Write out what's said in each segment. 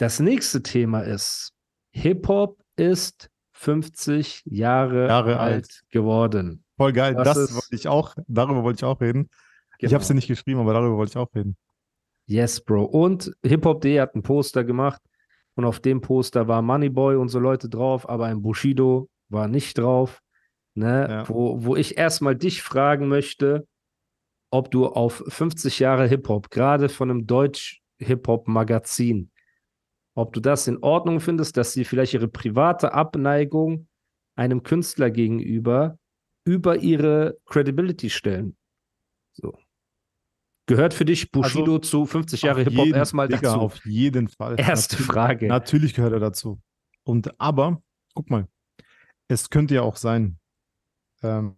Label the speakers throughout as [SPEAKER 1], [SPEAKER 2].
[SPEAKER 1] Das nächste Thema ist, Hip-Hop ist 50 Jahre,
[SPEAKER 2] Jahre
[SPEAKER 1] alt,
[SPEAKER 2] alt.
[SPEAKER 1] geworden.
[SPEAKER 2] Voll geil.
[SPEAKER 1] Das
[SPEAKER 2] Das, wollte ich auch, darüber wollte ich auch reden. Ich
[SPEAKER 1] Genau.
[SPEAKER 2] habe es dir nicht geschrieben, aber darüber wollte ich auch reden.
[SPEAKER 1] Yes, Bro. Und Hip-Hop.de hat ein Poster gemacht und auf dem Poster war Moneyboy und so Leute drauf, aber ein Bushido war nicht drauf. Ne?
[SPEAKER 2] Ja.
[SPEAKER 1] Wo, wo ich erstmal dich fragen möchte, ob du auf 50 Jahre Hip-Hop, gerade von einem Deutsch-Hip-Hop-Magazin, ob du das in Ordnung findest, dass sie vielleicht ihre private Abneigung einem Künstler gegenüber über ihre Credibility stellen. So. Gehört für dich Bushido zu 50 Jahre Hip-Hop
[SPEAKER 2] jeden-
[SPEAKER 1] erstmal
[SPEAKER 2] Digga,
[SPEAKER 1] dazu?
[SPEAKER 2] Auf jeden Fall.
[SPEAKER 1] Erste
[SPEAKER 2] Natürlich-
[SPEAKER 1] Frage.
[SPEAKER 2] Natürlich gehört er dazu. Und aber, guck mal, es könnte ja auch sein, ähm,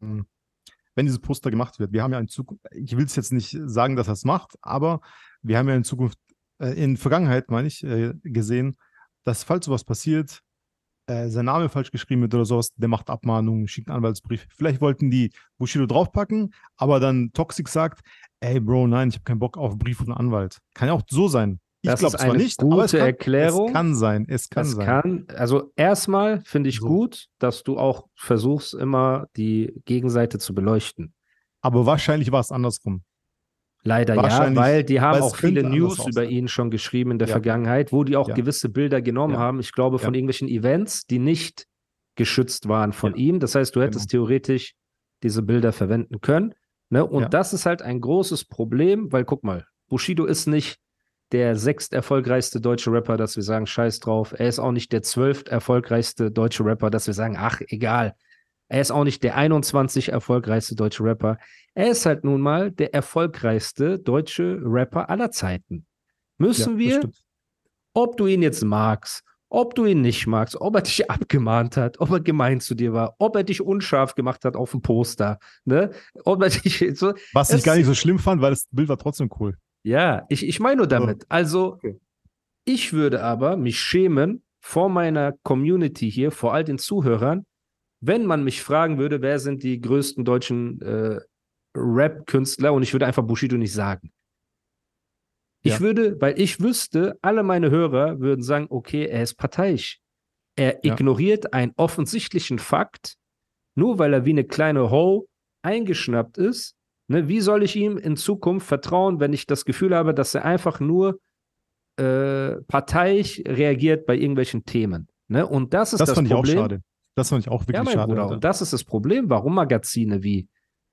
[SPEAKER 2] wenn dieses Poster gemacht wird, wir haben ja in Zukunft, ich will es jetzt nicht sagen, dass er es macht, aber wir haben ja in Zukunft, äh, in Vergangenheit, meine ich, äh, gesehen, dass falls sowas passiert, äh, sein Name falsch geschrieben wird oder sowas, der macht Abmahnungen, schickt einen Anwaltsbrief. Vielleicht wollten die Bushido draufpacken, aber dann Toxic sagt, ey Bro, nein, ich habe keinen Bock auf einen Brief von einem Anwalt. Kann ja auch so sein. Ich glaube zwar nicht, aber es
[SPEAKER 1] gute
[SPEAKER 2] kann,
[SPEAKER 1] Erklärung.
[SPEAKER 2] Es kann sein, es kann
[SPEAKER 1] Das
[SPEAKER 2] sein.
[SPEAKER 1] kann, also erstmal finde ich
[SPEAKER 2] So.
[SPEAKER 1] gut, dass du auch versuchst, immer die Gegenseite zu beleuchten.
[SPEAKER 2] Aber wahrscheinlich war es andersrum.
[SPEAKER 1] Leider ja, weil die haben auch viele News über ihn schon geschrieben in der
[SPEAKER 2] Ja.
[SPEAKER 1] Vergangenheit, wo die auch
[SPEAKER 2] Ja.
[SPEAKER 1] gewisse Bilder genommen haben. Ich glaube, von irgendwelchen Events, die nicht geschützt waren von ihm. Das heißt, du hättest theoretisch diese Bilder verwenden können. Ne? Und das ist halt ein großes Problem, weil guck mal, Bushido ist nicht der sechst erfolgreichste deutsche Rapper, dass wir sagen, scheiß drauf. Er ist auch nicht der zwölft erfolgreichste deutsche Rapper, dass wir sagen, ach, egal. Er ist auch nicht der 21 erfolgreichste deutsche Rapper. Er ist halt nun mal der erfolgreichste deutsche Rapper aller Zeiten. Müssen
[SPEAKER 2] Ja,
[SPEAKER 1] wir, ob du ihn jetzt magst, ob du ihn nicht magst, ob er dich abgemahnt hat, ob er gemein zu dir war, ob er dich unscharf gemacht hat auf dem Poster, ne? Ob er dich so,
[SPEAKER 2] Was ich gar nicht so schlimm fand, weil das Bild war trotzdem cool.
[SPEAKER 1] ja, ich, ich meine nur damit. Also,
[SPEAKER 2] Okay.
[SPEAKER 1] ich würde aber mich schämen vor meiner Community hier, vor all den Zuhörern, wenn man mich fragen würde, wer sind die größten deutschen äh, Rap-Künstler und ich würde einfach Bushido nicht sagen. Ich
[SPEAKER 2] Ja.
[SPEAKER 1] würde, weil ich wüsste, alle meine Hörer würden sagen, okay, er ist parteiisch. Er
[SPEAKER 2] Ja.
[SPEAKER 1] ignoriert einen offensichtlichen Fakt, nur weil er wie eine kleine Ho eingeschnappt ist. Ne, wie soll ich ihm in Zukunft vertrauen, wenn ich das Gefühl habe, dass er einfach nur äh, parteiisch reagiert bei irgendwelchen Themen? Ne? Und das ist
[SPEAKER 2] Das,
[SPEAKER 1] das,
[SPEAKER 2] fand
[SPEAKER 1] Problem.
[SPEAKER 2] ich auch schade. Das fand ich auch wirklich
[SPEAKER 1] Ja,
[SPEAKER 2] schade.
[SPEAKER 1] Bruder. Und das ist das Problem, warum Magazine wie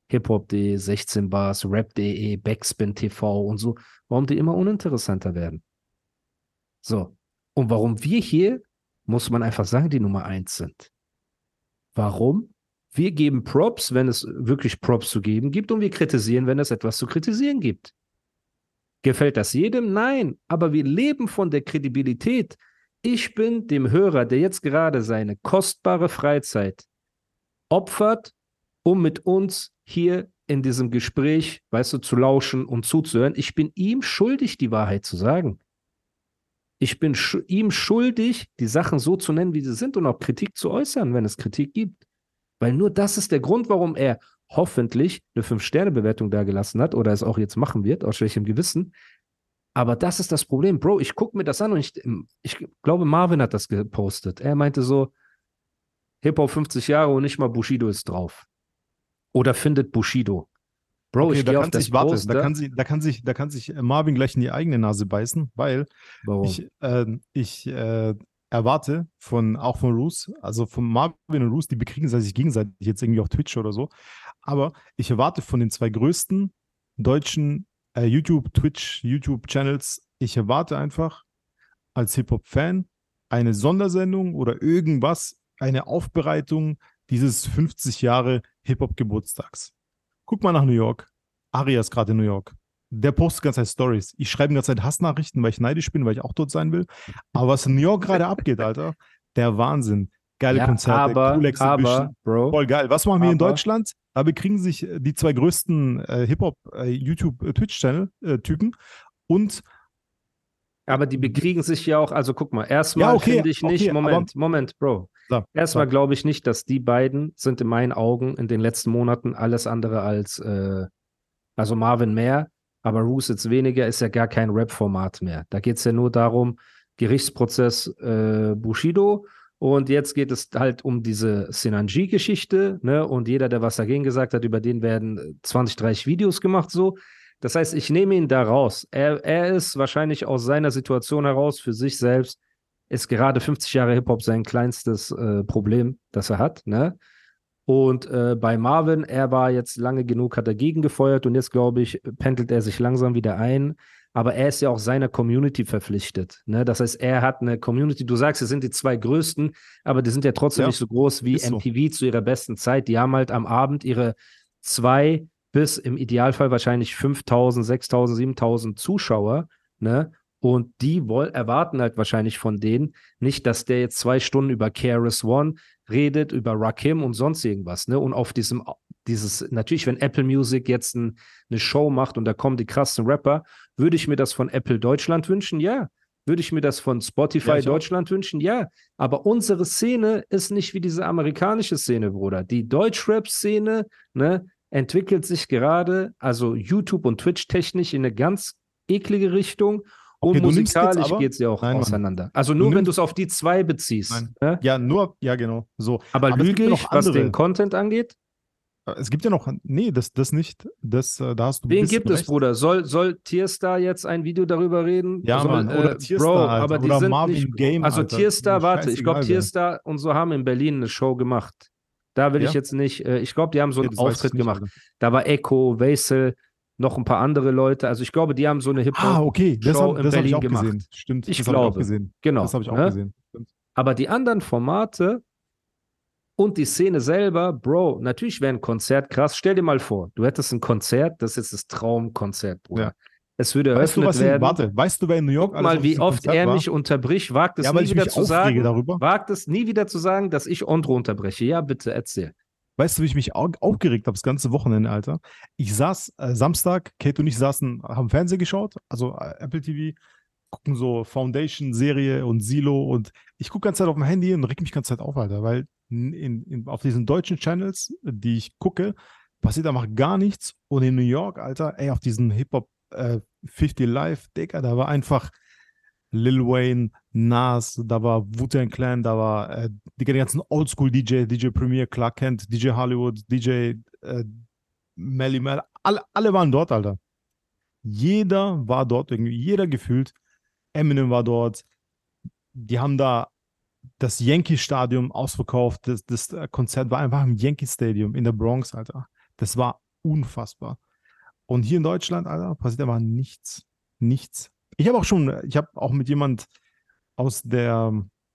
[SPEAKER 1] Hip-Hop.de, 16 Bars, Rap.de, Backspin TV und so, warum die immer uninteressanter werden. So. Und warum wir hier, muss man einfach sagen, die Nummer eins sind. Warum? Wir geben Props, wenn es wirklich Props zu geben gibt, und wir kritisieren, wenn es etwas zu kritisieren gibt. Gefällt das jedem? Nein. Aber wir leben von der Kredibilität. Ich bin dem Hörer, der jetzt gerade seine kostbare Freizeit opfert, um mit uns hier in diesem Gespräch, weißt du, zu lauschen und zuzuhören. Ich bin ihm schuldig, die Wahrheit zu sagen. Ich bin schu ihm schuldig, die Sachen so zu nennen, wie sie sind und auch Kritik zu äußern, wenn es Kritik gibt. Weil nur das ist der Grund, warum er hoffentlich eine Fünf-Sterne-Bewertung dagelassen hat oder es auch jetzt machen wird, aus schlechtem Gewissen. Aber das ist das Problem. Bro, ich gucke mir das an und ich, ich glaube, Marvin hat das gepostet. Er meinte so, Hip-Hop 50 Jahre und nicht mal Bushido ist drauf. Oder findet Bushido. Bro,
[SPEAKER 2] Okay,
[SPEAKER 1] ich
[SPEAKER 2] da
[SPEAKER 1] auf
[SPEAKER 2] kann
[SPEAKER 1] das
[SPEAKER 2] sich, warte, da kann, sich, da, kann sich, da kann sich Marvin gleich in die eigene Nase beißen, weil
[SPEAKER 1] Warum?
[SPEAKER 2] ich, äh, ich äh, erwarte von, auch von Roos, also von Marvin und Roos, die bekriegen sich gegenseitig jetzt irgendwie auf Twitch oder so, aber ich erwarte von den zwei größten deutschen äh, YouTube, Twitch, YouTube-Channels, ich erwarte einfach als Hip-Hop-Fan eine Sondersendung oder irgendwas, eine Aufbereitung dieses 50 Jahre Hip-Hop-Geburtstags. Guck mal nach New York. Aria ist gerade in New York. der postet die ganze Zeit Stories. Ich schreibe die ganze Zeit Hassnachrichten, weil ich neidisch bin, weil ich auch dort sein will. Aber was in New York gerade abgeht, Alter, der Wahnsinn. Geile
[SPEAKER 1] Ja,
[SPEAKER 2] Konzerte,
[SPEAKER 1] aber,
[SPEAKER 2] coole Exhibition.
[SPEAKER 1] aber, Bro,
[SPEAKER 2] Voll geil. Was machen wir in
[SPEAKER 1] Aber-
[SPEAKER 2] Deutschland? Da bekriegen sich äh, die zwei größten äh, Hip-Hop, äh, YouTube, äh, Twitch-Channel-Typen und
[SPEAKER 1] aber die bekriegen sich ja auch, also guck mal, erstmal
[SPEAKER 2] Ja, okay,
[SPEAKER 1] finde ich nicht,
[SPEAKER 2] okay,
[SPEAKER 1] Moment, Moment, Bro.
[SPEAKER 2] So,
[SPEAKER 1] Erstmal glaube ich nicht, dass die beiden sind in meinen Augen in den letzten Monaten alles andere als, äh, also Marvin mehr, aber Roos jetzt weniger, ist ja gar kein Rap-Format mehr. Da geht es ja nur darum, Gerichtsprozess äh, Bushido und jetzt geht es halt um diese Sinanji-Geschichte, ne? Und jeder, der was dagegen gesagt hat, über den werden 20, 30 Videos gemacht, so. Das heißt, ich nehme ihn da raus. Er, er ist wahrscheinlich aus seiner Situation heraus für sich selbst, ist gerade 50 Jahre Hip-Hop sein kleinstes äh, Problem, das er hat, ne? Und äh, bei Marvin, er war jetzt lange genug, hat er gegengefeuert und jetzt, glaube ich, pendelt er sich langsam wieder ein. Aber er ist ja auch seiner Community verpflichtet. Ne? Das heißt, er hat eine Community. Du sagst, es sind die zwei größten, aber die sind ja trotzdem
[SPEAKER 2] Ja,
[SPEAKER 1] nicht so groß wie
[SPEAKER 2] so.
[SPEAKER 1] MTV zu ihrer besten Zeit. Die haben halt am Abend ihre zwei bis im Idealfall wahrscheinlich 5000, 6000, 7000 Zuschauer. Ne? Und die woll erwarten halt wahrscheinlich von denen nicht, dass der jetzt zwei Stunden über KRS One redet, über Rakim und sonst irgendwas. Ne? Und auf diesem, dieses, natürlich, wenn Apple Music jetzt ein, eine Show macht und da kommen die krassen Rapper, würde ich mir das von Apple Deutschland wünschen? Ja. Würde ich mir das von Spotify
[SPEAKER 2] Ja, ich auch.
[SPEAKER 1] Deutschland wünschen? Ja. Aber unsere Szene ist nicht wie diese amerikanische Szene, Bruder. Die Deutschrap-Szene, ne, entwickelt sich gerade, also YouTube und Twitch technisch in eine ganz eklige Richtung.
[SPEAKER 2] Okay,
[SPEAKER 1] und musikalisch geht es ja auch
[SPEAKER 2] Nein, Mann.
[SPEAKER 1] auseinander. Also nur wenn du es auf die zwei beziehst. Ne?
[SPEAKER 2] ja, nur, ja, genau. So.
[SPEAKER 1] Aber,
[SPEAKER 2] Aber
[SPEAKER 1] lüge ich, was den Content angeht?
[SPEAKER 2] Es gibt ja noch, nee, das, das nicht. Das, äh, da hast du
[SPEAKER 1] Wen gibt es,
[SPEAKER 2] recht.
[SPEAKER 1] Bruder? Soll, soll Tierstar jetzt ein Video darüber reden?
[SPEAKER 2] Ja,
[SPEAKER 1] soll,
[SPEAKER 2] Mann, oder Tierstar
[SPEAKER 1] Bro,
[SPEAKER 2] halt,
[SPEAKER 1] aber die
[SPEAKER 2] oder
[SPEAKER 1] sind
[SPEAKER 2] Marvin
[SPEAKER 1] nicht,
[SPEAKER 2] Game,
[SPEAKER 1] Also
[SPEAKER 2] Alter.
[SPEAKER 1] Tierstar, warte, ich glaube. Tierstar und so haben in Berlin eine Show gemacht. Da will ich
[SPEAKER 2] Ja?
[SPEAKER 1] jetzt nicht, äh, ich glaube, die haben so einen
[SPEAKER 2] ich
[SPEAKER 1] Auftritt
[SPEAKER 2] nicht,
[SPEAKER 1] gemacht.
[SPEAKER 2] Alter.
[SPEAKER 1] Da war Echo, Wesel, noch ein paar andere Leute. Also ich glaube, die haben so eine Hip-Hop.
[SPEAKER 2] Ah, okay, das
[SPEAKER 1] Show
[SPEAKER 2] habe
[SPEAKER 1] in
[SPEAKER 2] das hab ich
[SPEAKER 1] Berlin
[SPEAKER 2] auch
[SPEAKER 1] gemacht.
[SPEAKER 2] gesehen. Stimmt,
[SPEAKER 1] Ich
[SPEAKER 2] das habe ich auch
[SPEAKER 1] glaube.
[SPEAKER 2] gesehen.
[SPEAKER 1] Genau.
[SPEAKER 2] Das habe ich auch
[SPEAKER 1] ne?
[SPEAKER 2] gesehen. Stimmt.
[SPEAKER 1] Aber die anderen Formate und die Szene selber, Bro, natürlich wäre ein Konzert krass. Stell dir mal vor, du hättest ein Konzert, das ist das Traumkonzert, Bruder.
[SPEAKER 2] Ja.
[SPEAKER 1] Es würde
[SPEAKER 2] Weißt du, was
[SPEAKER 1] werden.
[SPEAKER 2] warte, weißt du, wer in New York
[SPEAKER 1] Guck mal, wie oft
[SPEAKER 2] Konzert
[SPEAKER 1] er
[SPEAKER 2] war?
[SPEAKER 1] mich unterbricht, wagt es
[SPEAKER 2] Ja,
[SPEAKER 1] nie wieder zu sagen,
[SPEAKER 2] darüber.
[SPEAKER 1] wagt es nie wieder zu sagen, dass ich Ondro unterbreche. Ja, bitte, erzähl.
[SPEAKER 2] Weißt du, wie ich mich au- aufgeregt habe das ganze Wochenende, Alter? Ich saß äh, Samstag, Kate und ich saßen, haben Fernsehen geschaut, also äh, Apple TV, gucken so Foundation-Serie und Silo und ich gucke ganze Zeit auf dem Handy und reg mich ganze Zeit auf, Alter, weil in, in, auf diesen deutschen Channels, die ich gucke, passiert einfach gar nichts und in New York, Alter, ey, auf diesen Hip-Hop äh, 50 Live, Digga, da war einfach Lil Wayne, Nas, da war Wu-Tang Clan, da war äh, die ganzen Oldschool-DJ, DJ Premier, Clark Kent, DJ Hollywood, DJ äh, Melly Mel, alle, alle waren dort, Alter. Jeder war dort irgendwie, jeder gefühlt. Eminem war dort. Die haben da das Yankee Stadium ausverkauft. Das, das äh, Konzert war einfach im Yankee Stadium in der Bronx, Alter. Das war unfassbar. Und hier in Deutschland, Alter, passiert aber nichts. Nichts. Ich habe auch schon, ich habe auch mit jemand aus der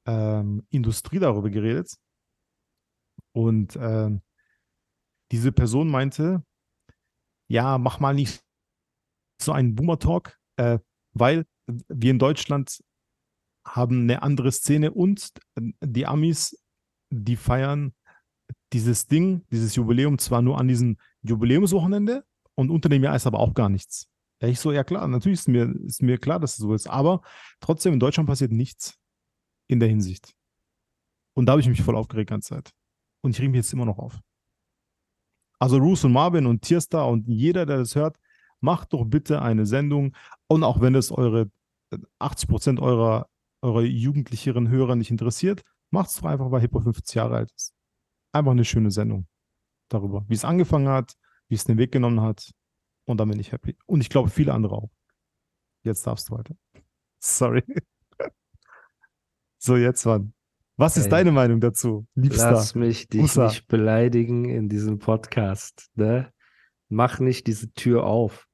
[SPEAKER 2] ähm, Industrie darüber geredet. Und ähm, diese Person meinte, ja, mach mal nicht so einen Boomer-Talk, äh, weil wir in Deutschland haben eine andere Szene und die Amis, die feiern dieses Ding, dieses Jubiläum zwar nur an diesem Jubiläumswochenende und unter dem Jahr ist aber auch gar nichts. Ja, ich so, ja klar, natürlich ist mir, ist mir klar, dass es so ist, aber trotzdem in Deutschland passiert nichts in der Hinsicht. Und da habe ich mich voll aufgeregt die ganze Zeit. Und ich reg mich jetzt immer noch auf. Also Roos und Marvin und Tierstar und jeder, der das hört, macht doch bitte eine Sendung. Und auch wenn es eure äh, 80 Prozent eurer, eurer jugendlicheren Hörer nicht interessiert, macht es doch einfach, weil Hippo 50 Jahre alt ist. Einfach eine schöne Sendung darüber, wie es angefangen hat, wie es den Weg genommen hat. Und dann bin ich happy. Und ich glaube, viele andere auch. Jetzt darfst du weiter. Sorry. so, jetzt, Mann. Was ist
[SPEAKER 1] Ey.
[SPEAKER 2] deine Meinung dazu, liebster?
[SPEAKER 1] Lass mich dich
[SPEAKER 2] Musa.
[SPEAKER 1] nicht beleidigen in diesem Podcast. Ne? Mach nicht diese Tür auf.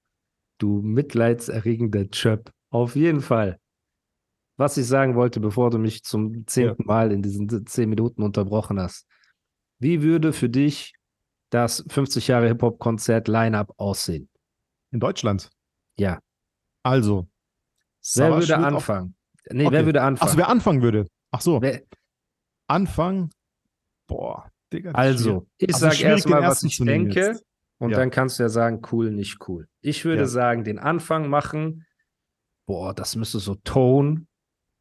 [SPEAKER 1] Du mitleidserregender Chöp. Auf jeden Fall. Was ich sagen wollte, bevor du mich zum zehnten Mal in diesen zehn Minuten unterbrochen hast. Wie würde für dich das 50 Jahre Hip-Hop-Konzert Line-Up aussehen?
[SPEAKER 2] In Deutschland.
[SPEAKER 1] Ja.
[SPEAKER 2] Also.
[SPEAKER 1] Wer würde
[SPEAKER 2] wird auf-
[SPEAKER 1] anfangen? Nee,
[SPEAKER 2] Okay.
[SPEAKER 1] wer würde anfangen?
[SPEAKER 2] Achso, wer anfangen würde. Ach so,
[SPEAKER 1] Wer-
[SPEAKER 2] anfangen. Boah, Digga.
[SPEAKER 1] also, ich
[SPEAKER 2] Also
[SPEAKER 1] sage erstmal, was ich denke.
[SPEAKER 2] jetzt.
[SPEAKER 1] Und
[SPEAKER 2] Ja.
[SPEAKER 1] dann kannst du ja sagen, cool, nicht cool. Ich würde
[SPEAKER 2] Ja.
[SPEAKER 1] sagen, den Anfang machen. Boah, das müsste so Tone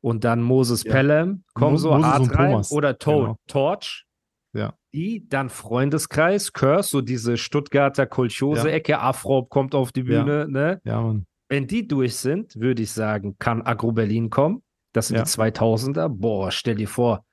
[SPEAKER 1] und dann Moses
[SPEAKER 2] Ja.
[SPEAKER 1] Pelham. Komm
[SPEAKER 2] Mo-
[SPEAKER 1] so
[SPEAKER 2] Moses
[SPEAKER 1] hart
[SPEAKER 2] und
[SPEAKER 1] rein.
[SPEAKER 2] Thomas.
[SPEAKER 1] Oder Tone,
[SPEAKER 2] Genau.
[SPEAKER 1] Torch.
[SPEAKER 2] Ja.
[SPEAKER 1] Die, dann Freundeskreis, Curse, so diese Stuttgarter Kolchose-Ecke. Afro kommt auf die
[SPEAKER 2] Ja.
[SPEAKER 1] Bühne. Ne?
[SPEAKER 2] Ja, Mann.
[SPEAKER 1] Wenn die durch sind, würde ich sagen, kann Agro Berlin kommen. Das sind
[SPEAKER 2] Ja.
[SPEAKER 1] die 2000er. Boah, stell dir vor.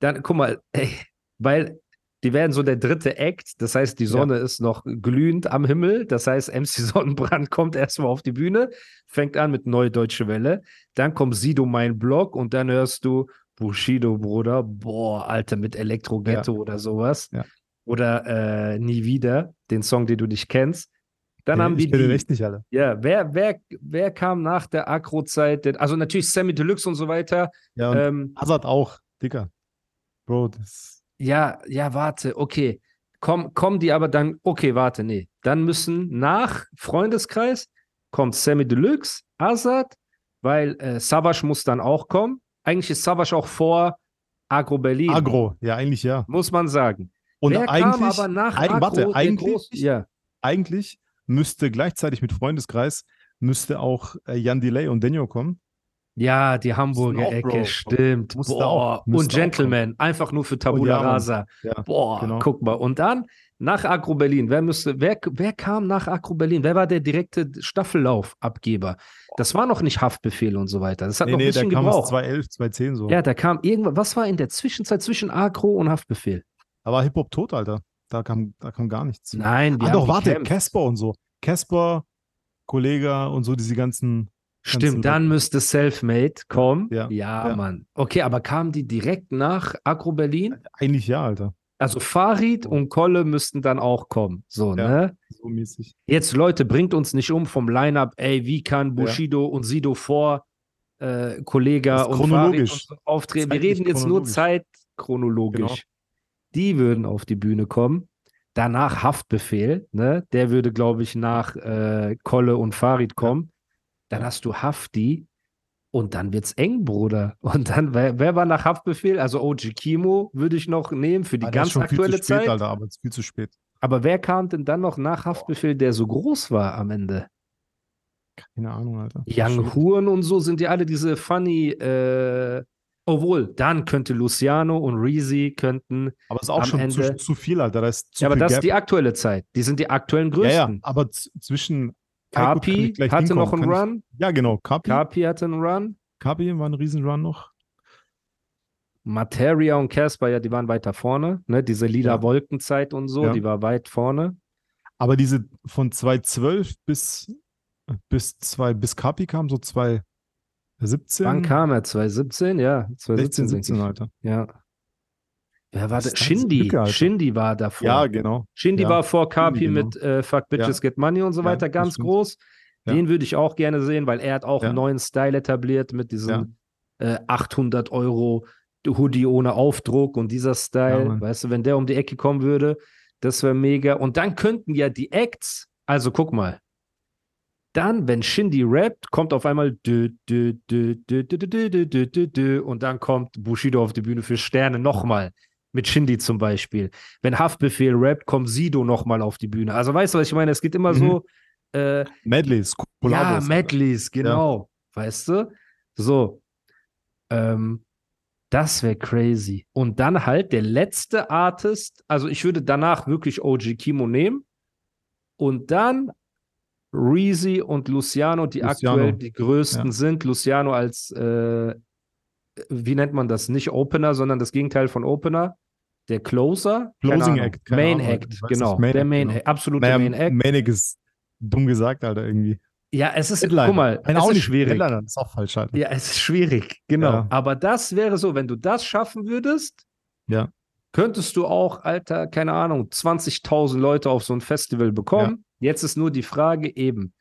[SPEAKER 1] Dann, guck mal, ey, weil die werden so der dritte Act. Das heißt, die Sonne ist noch glühend am Himmel. Das heißt, MC Sonnenbrand kommt erstmal auf die Bühne, fängt an mit Neue Deutsche Welle. Dann kommt Sido, mein Blog, und dann hörst du Bushido, Bruder. Boah, Alter, mit Elektro Ghetto oder sowas.
[SPEAKER 2] Ja.
[SPEAKER 1] Oder äh, Nie wieder, den Song, den du nicht kennst. Dann
[SPEAKER 2] Nee,
[SPEAKER 1] haben
[SPEAKER 2] den
[SPEAKER 1] die.
[SPEAKER 2] echt nicht alle.
[SPEAKER 1] Ja, wer, wer, wer kam nach der Agro-Zeit? Also natürlich Sammy Deluxe und so weiter.
[SPEAKER 2] Ja, und
[SPEAKER 1] Ähm,
[SPEAKER 2] Hazard auch, Digga. Bro, das.
[SPEAKER 1] Ja, ja, warte, okay. Komm, kommen die aber dann, okay, warte, nee. Dann müssen nach Freundeskreis kommt Sammy Deluxe, Azad, weil äh, Savage muss dann auch kommen. Eigentlich ist Savage auch vor Agro Berlin,
[SPEAKER 2] Agro, ja, eigentlich ja.
[SPEAKER 1] muss man sagen.
[SPEAKER 2] Und
[SPEAKER 1] Wer
[SPEAKER 2] eigentlich,
[SPEAKER 1] kam aber nach
[SPEAKER 2] eig-
[SPEAKER 1] Agro,
[SPEAKER 2] warte, eigentlich,
[SPEAKER 1] Groß- ja.
[SPEAKER 2] eigentlich müsste gleichzeitig mit Freundeskreis müsste auch äh, Jan Delay und Daniel kommen.
[SPEAKER 1] Ja, die Hamburger Ecke,
[SPEAKER 2] Bro.
[SPEAKER 1] stimmt.
[SPEAKER 2] Musste
[SPEAKER 1] Boah, und
[SPEAKER 2] auch
[SPEAKER 1] Gentleman, einfach nur für Tabula
[SPEAKER 2] ja, Mann.
[SPEAKER 1] Rasa.
[SPEAKER 2] Ja,
[SPEAKER 1] Boah,
[SPEAKER 2] genau.
[SPEAKER 1] guck mal. Und dann nach Agro Berlin, wer müsste, wer, wer kam nach Agro Berlin? Wer war der direkte Staffellaufabgeber? Das war noch nicht Haftbefehl und so weiter. Das hat
[SPEAKER 2] nee,
[SPEAKER 1] noch ein
[SPEAKER 2] nee, da
[SPEAKER 1] bisschen
[SPEAKER 2] kam es
[SPEAKER 1] gebraucht.
[SPEAKER 2] 2011, 2010 so.
[SPEAKER 1] Ja, da kam irgendwas, was war in der Zwischenzeit zwischen Agro und Haftbefehl?
[SPEAKER 2] Da war Hip-Hop tot, Alter. Da kam, da kam gar nichts.
[SPEAKER 1] Nein, die
[SPEAKER 2] ah,
[SPEAKER 1] haben
[SPEAKER 2] doch, warte. Casper und so. Casper, Kollega und so, diese ganzen.
[SPEAKER 1] Stimmt, dann müsste Selfmade kommen.
[SPEAKER 2] Ja,
[SPEAKER 1] ja,
[SPEAKER 2] ja.
[SPEAKER 1] Mann. Okay, aber kamen die direkt nach Agro Berlin?
[SPEAKER 2] Eigentlich ja, Alter.
[SPEAKER 1] Also Farid und Kolle müssten dann auch kommen. So,
[SPEAKER 2] Ja.
[SPEAKER 1] ne?
[SPEAKER 2] So mäßig.
[SPEAKER 1] Jetzt, Leute, bringt uns nicht um vom Line-Up, ey, wie kann Bushido und Sido vor äh, Kollega und
[SPEAKER 2] chronologisch.
[SPEAKER 1] Farid und so auftreten? Wir reden jetzt nur
[SPEAKER 2] chronologisch.
[SPEAKER 1] zeitchronologisch.
[SPEAKER 2] Genau.
[SPEAKER 1] Die würden auf die Bühne kommen. Danach Haftbefehl, ne? Der würde, glaube ich, nach äh, Kolle und Farid kommen. Dann
[SPEAKER 2] Ja.
[SPEAKER 1] hast du Hafti und dann wird's eng, Bruder. Und dann, wer, wer war nach Haftbefehl? Also OG Kimo würde ich noch nehmen für die
[SPEAKER 2] ist
[SPEAKER 1] ganz
[SPEAKER 2] schon viel
[SPEAKER 1] aktuelle
[SPEAKER 2] zu spät,
[SPEAKER 1] Zeit.
[SPEAKER 2] Alter, aber es ist viel zu spät.
[SPEAKER 1] Aber wer kam denn dann noch nach Haftbefehl, der so groß war am Ende?
[SPEAKER 2] Keine Ahnung, Alter.
[SPEAKER 1] Young Huren und so sind ja alle diese funny, äh, obwohl, dann könnte Luciano und Reezy könnten,
[SPEAKER 2] Aber es ist auch schon zu,
[SPEAKER 1] Ende-
[SPEAKER 2] zu viel, Alter. Da ist zu
[SPEAKER 1] ja, aber das ist
[SPEAKER 2] Gap.
[SPEAKER 1] die aktuelle Zeit. Die sind die aktuellen
[SPEAKER 2] ja, ja,
[SPEAKER 1] größten.
[SPEAKER 2] aber zwischen
[SPEAKER 1] Kapi hatte
[SPEAKER 2] hinkommen,
[SPEAKER 1] noch einen
[SPEAKER 2] kann
[SPEAKER 1] Run.
[SPEAKER 2] Ich, ja, genau. Kapi,
[SPEAKER 1] Kapi hatte einen Run.
[SPEAKER 2] Kapi war ein Riesenrun noch.
[SPEAKER 1] Materia und Casper, ja, die waren weiter vorne. Ne? Diese lila
[SPEAKER 2] Ja.
[SPEAKER 1] Wolkenzeit und so,
[SPEAKER 2] Ja.
[SPEAKER 1] die war weit vorne.
[SPEAKER 2] Aber diese von 2012 bis, bis, zwei, bis Kapi kam, so 2017.
[SPEAKER 1] Wann kam er? 2017? Ja, 2017,
[SPEAKER 2] 16,
[SPEAKER 1] denke
[SPEAKER 2] 17,
[SPEAKER 1] ich.
[SPEAKER 2] Alter.
[SPEAKER 1] Ja. Wer war das? Shindy. Shindy war davor.
[SPEAKER 2] Ja, genau.
[SPEAKER 1] Shindy
[SPEAKER 2] ja.
[SPEAKER 1] war vor Kapi
[SPEAKER 2] genau.
[SPEAKER 1] mit äh, Fuck Bitches
[SPEAKER 2] ja.
[SPEAKER 1] Get Money und so weiter, ganz groß. Den würde ich auch gerne sehen, weil er hat auch einen neuen Style etabliert mit diesem äh, 800 Euro Hoodie ohne Aufdruck und dieser Style. weißt du, wenn der um die Ecke kommen würde, das wäre mega. Und dann könnten ja die Acts, also guck mal, dann, wenn Shindy rappt, kommt auf einmal und dann kommt Bushido auf die Bühne für Sterne nochmal. Mit Shindy zum Beispiel. Wenn Haftbefehl rappt, kommt Sido nochmal auf die Bühne. Also weißt du, was ich meine? Es geht immer
[SPEAKER 2] Mhm.
[SPEAKER 1] so, äh,
[SPEAKER 2] Medleys,
[SPEAKER 1] ja,
[SPEAKER 2] Collabos, Alter.
[SPEAKER 1] Medleys, genau. Weißt du? So. Ähm, das wäre crazy. Und dann halt der letzte Artist, also ich würde danach wirklich OG Kimo nehmen und dann Reezy und Luciano, die
[SPEAKER 2] Luciano.
[SPEAKER 1] aktuell die größten
[SPEAKER 2] Ja.
[SPEAKER 1] sind. Luciano als, äh, wie nennt man das? Nicht Opener, sondern das Gegenteil von Opener. Der Closer.
[SPEAKER 2] Closing
[SPEAKER 1] Ahnung.
[SPEAKER 2] Act,
[SPEAKER 1] Main
[SPEAKER 2] Ahnung,
[SPEAKER 1] Act,
[SPEAKER 2] weiß
[SPEAKER 1] genau.
[SPEAKER 2] Main
[SPEAKER 1] der
[SPEAKER 2] Act,
[SPEAKER 1] Main
[SPEAKER 2] genau.
[SPEAKER 1] Act, absolute
[SPEAKER 2] Naja,
[SPEAKER 1] Main Act.
[SPEAKER 2] Manic ist dumm gesagt, Alter, irgendwie.
[SPEAKER 1] Ja, es ist,
[SPEAKER 2] Headliner.
[SPEAKER 1] guck mal,
[SPEAKER 2] Nein,
[SPEAKER 1] es
[SPEAKER 2] auch
[SPEAKER 1] ist
[SPEAKER 2] nicht.
[SPEAKER 1] schwierig.
[SPEAKER 2] Headliner, ist auch falsch, Alter.
[SPEAKER 1] Ja, es ist schwierig, genau.
[SPEAKER 2] Ja.
[SPEAKER 1] Aber das wäre so, wenn du das schaffen würdest,
[SPEAKER 2] Ja.
[SPEAKER 1] könntest du auch, Alter, keine Ahnung, 20.000 Leute auf so ein Festival bekommen. Jetzt ist nur die Frage eben,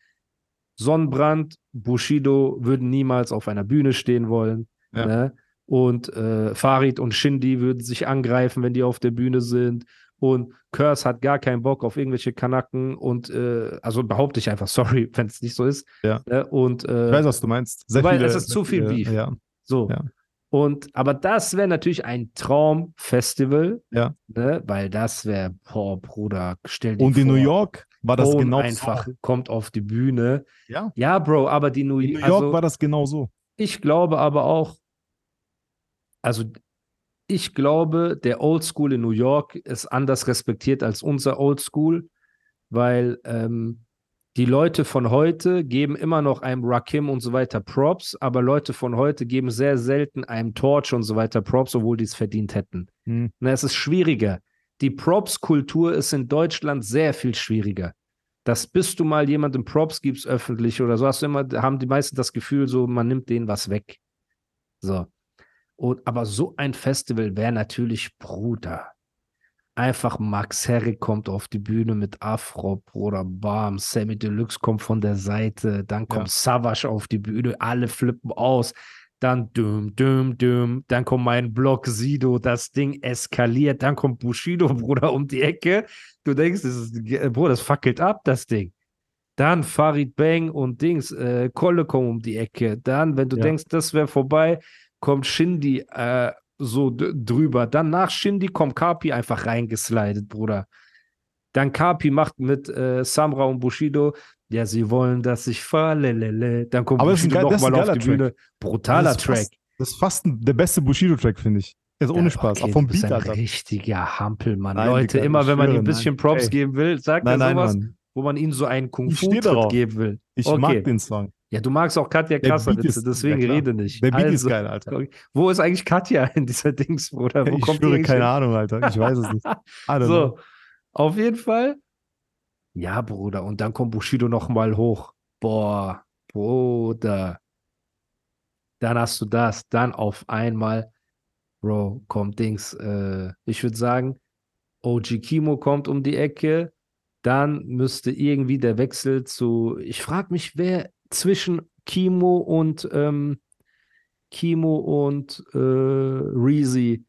[SPEAKER 1] Sonnenbrand, Bushido würden niemals auf einer Bühne stehen wollen.
[SPEAKER 2] Ja.
[SPEAKER 1] Ne? Und äh, Farid und Shindy würden sich angreifen, wenn die auf der Bühne sind. und Curse hat gar keinen Bock auf irgendwelche Kanaken und äh, also behaupte ich einfach, sorry, wenn es nicht so ist.
[SPEAKER 2] Ja.
[SPEAKER 1] Ne? Und äh,
[SPEAKER 2] Ich weiß, was du meinst. Sehr
[SPEAKER 1] weil
[SPEAKER 2] viele,
[SPEAKER 1] es ist zu viel
[SPEAKER 2] viele-
[SPEAKER 1] Beef.
[SPEAKER 2] Ja.
[SPEAKER 1] so.
[SPEAKER 2] Ja.
[SPEAKER 1] Und aber das wäre natürlich ein Traumfestival,
[SPEAKER 2] Ja.
[SPEAKER 1] ne? weil das wäre, boah, Bruder, stell dir
[SPEAKER 2] Und in
[SPEAKER 1] vor,
[SPEAKER 2] New York war das genau
[SPEAKER 1] einfach
[SPEAKER 2] so.
[SPEAKER 1] kommt auf die Bühne.
[SPEAKER 2] Ja.
[SPEAKER 1] Ja, Bro, aber die New,
[SPEAKER 2] In New York
[SPEAKER 1] also,
[SPEAKER 2] war das genau so.
[SPEAKER 1] ich glaube aber auch, also ich glaube, der Oldschool in New York ist anders respektiert als unser Oldschool, weil ähm, die Leute von heute geben immer noch einem Rakim und so weiter Props, aber Leute von heute geben sehr selten einem Torch und so weiter Props, obwohl die es verdient hätten.
[SPEAKER 2] Hm.
[SPEAKER 1] Na, es ist schwieriger. Die Props-Kultur ist in Deutschland sehr viel schwieriger. Das bis du mal jemandem Props gibst öffentlich oder so, hast du immer, haben die meisten das Gefühl, so man nimmt denen was weg. So. Und, aber so ein Festival wäre natürlich Bruder. Einfach Max Herre kommt auf die Bühne mit Afro, Bruder, bam, Sammy Deluxe kommt von der Seite, dann kommt Savage auf die Bühne, alle flippen aus, dann düm, düm, düm, dann kommt mein Block Sido, das Ding eskaliert, dann kommt Bushido, Bruder, um die Ecke. Du denkst, das ist, äh, Bruder, das fackelt ab, das Ding. Dann Farid Bang und Dings, äh, Kolle kommen um die Ecke. Dann, wenn du
[SPEAKER 2] Ja.
[SPEAKER 1] denkst, das wäre vorbei, kommt Shindy äh, so drüber. Dann nach Shindy kommt Kapi einfach reingeslidet, Bruder. Dann Kapi macht mit äh, Samra und Bushido, ja, sie wollen, dass ich falle. Dann kommt
[SPEAKER 2] Aber das ist ein
[SPEAKER 1] Bushido nochmal auf die Bühne. Brutaler
[SPEAKER 2] Das
[SPEAKER 1] Track.
[SPEAKER 2] Fast, das ist fast der beste Bushido-Track, finde ich. Jetzt ohne
[SPEAKER 1] Ja,
[SPEAKER 2] Spaß.
[SPEAKER 1] okay,
[SPEAKER 2] auch vom Beat,
[SPEAKER 1] ein
[SPEAKER 2] Alter.
[SPEAKER 1] richtiger Hampelmann.
[SPEAKER 2] Nein,
[SPEAKER 1] Leute, immer wenn man ihm ein bisschen
[SPEAKER 2] nein.
[SPEAKER 1] Props
[SPEAKER 2] Ey.
[SPEAKER 1] geben will, sagt
[SPEAKER 2] Nein,
[SPEAKER 1] er
[SPEAKER 2] nein,
[SPEAKER 1] sowas,
[SPEAKER 2] Mann.
[SPEAKER 1] wo man ihm so einen Kung
[SPEAKER 2] darauf.
[SPEAKER 1] geben will.
[SPEAKER 2] Ich
[SPEAKER 1] Okay.
[SPEAKER 2] mag den Song.
[SPEAKER 1] Ja, du magst auch Katja
[SPEAKER 2] ist-
[SPEAKER 1] deswegen
[SPEAKER 2] ja,
[SPEAKER 1] rede nicht.
[SPEAKER 2] Der Beat ist
[SPEAKER 1] Also,
[SPEAKER 2] geil, Alter.
[SPEAKER 1] Wo ist eigentlich Katja in dieser Dings, Bruder? Wo
[SPEAKER 2] Ich
[SPEAKER 1] kommt
[SPEAKER 2] schwöre, keine
[SPEAKER 1] hin?
[SPEAKER 2] Ahnung, Alter. Ich weiß es nicht. Don't know.
[SPEAKER 1] So, auf jeden Fall. Ja, Bruder. Und dann kommt Bushido nochmal hoch. Boah, Bruder. Dann hast du das. Dann auf einmal, Bro, kommt Dings. Äh, ich würde sagen, OG Kimo kommt um die Ecke. Dann müsste irgendwie der Wechsel zu. Ich frage mich, wer zwischen Kimo und ähm, Kimo und äh, Reezy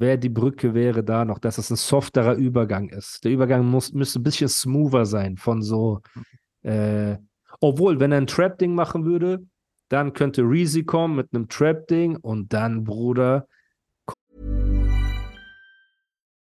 [SPEAKER 1] wer die Brücke wäre da noch, dass es ein softerer Übergang ist. Der Übergang muss, müsste ein bisschen smoother sein von so, äh, obwohl, wenn er ein Trap-Ding machen würde, dann könnte Reezy kommen mit einem Trap-Ding und dann, Bruder,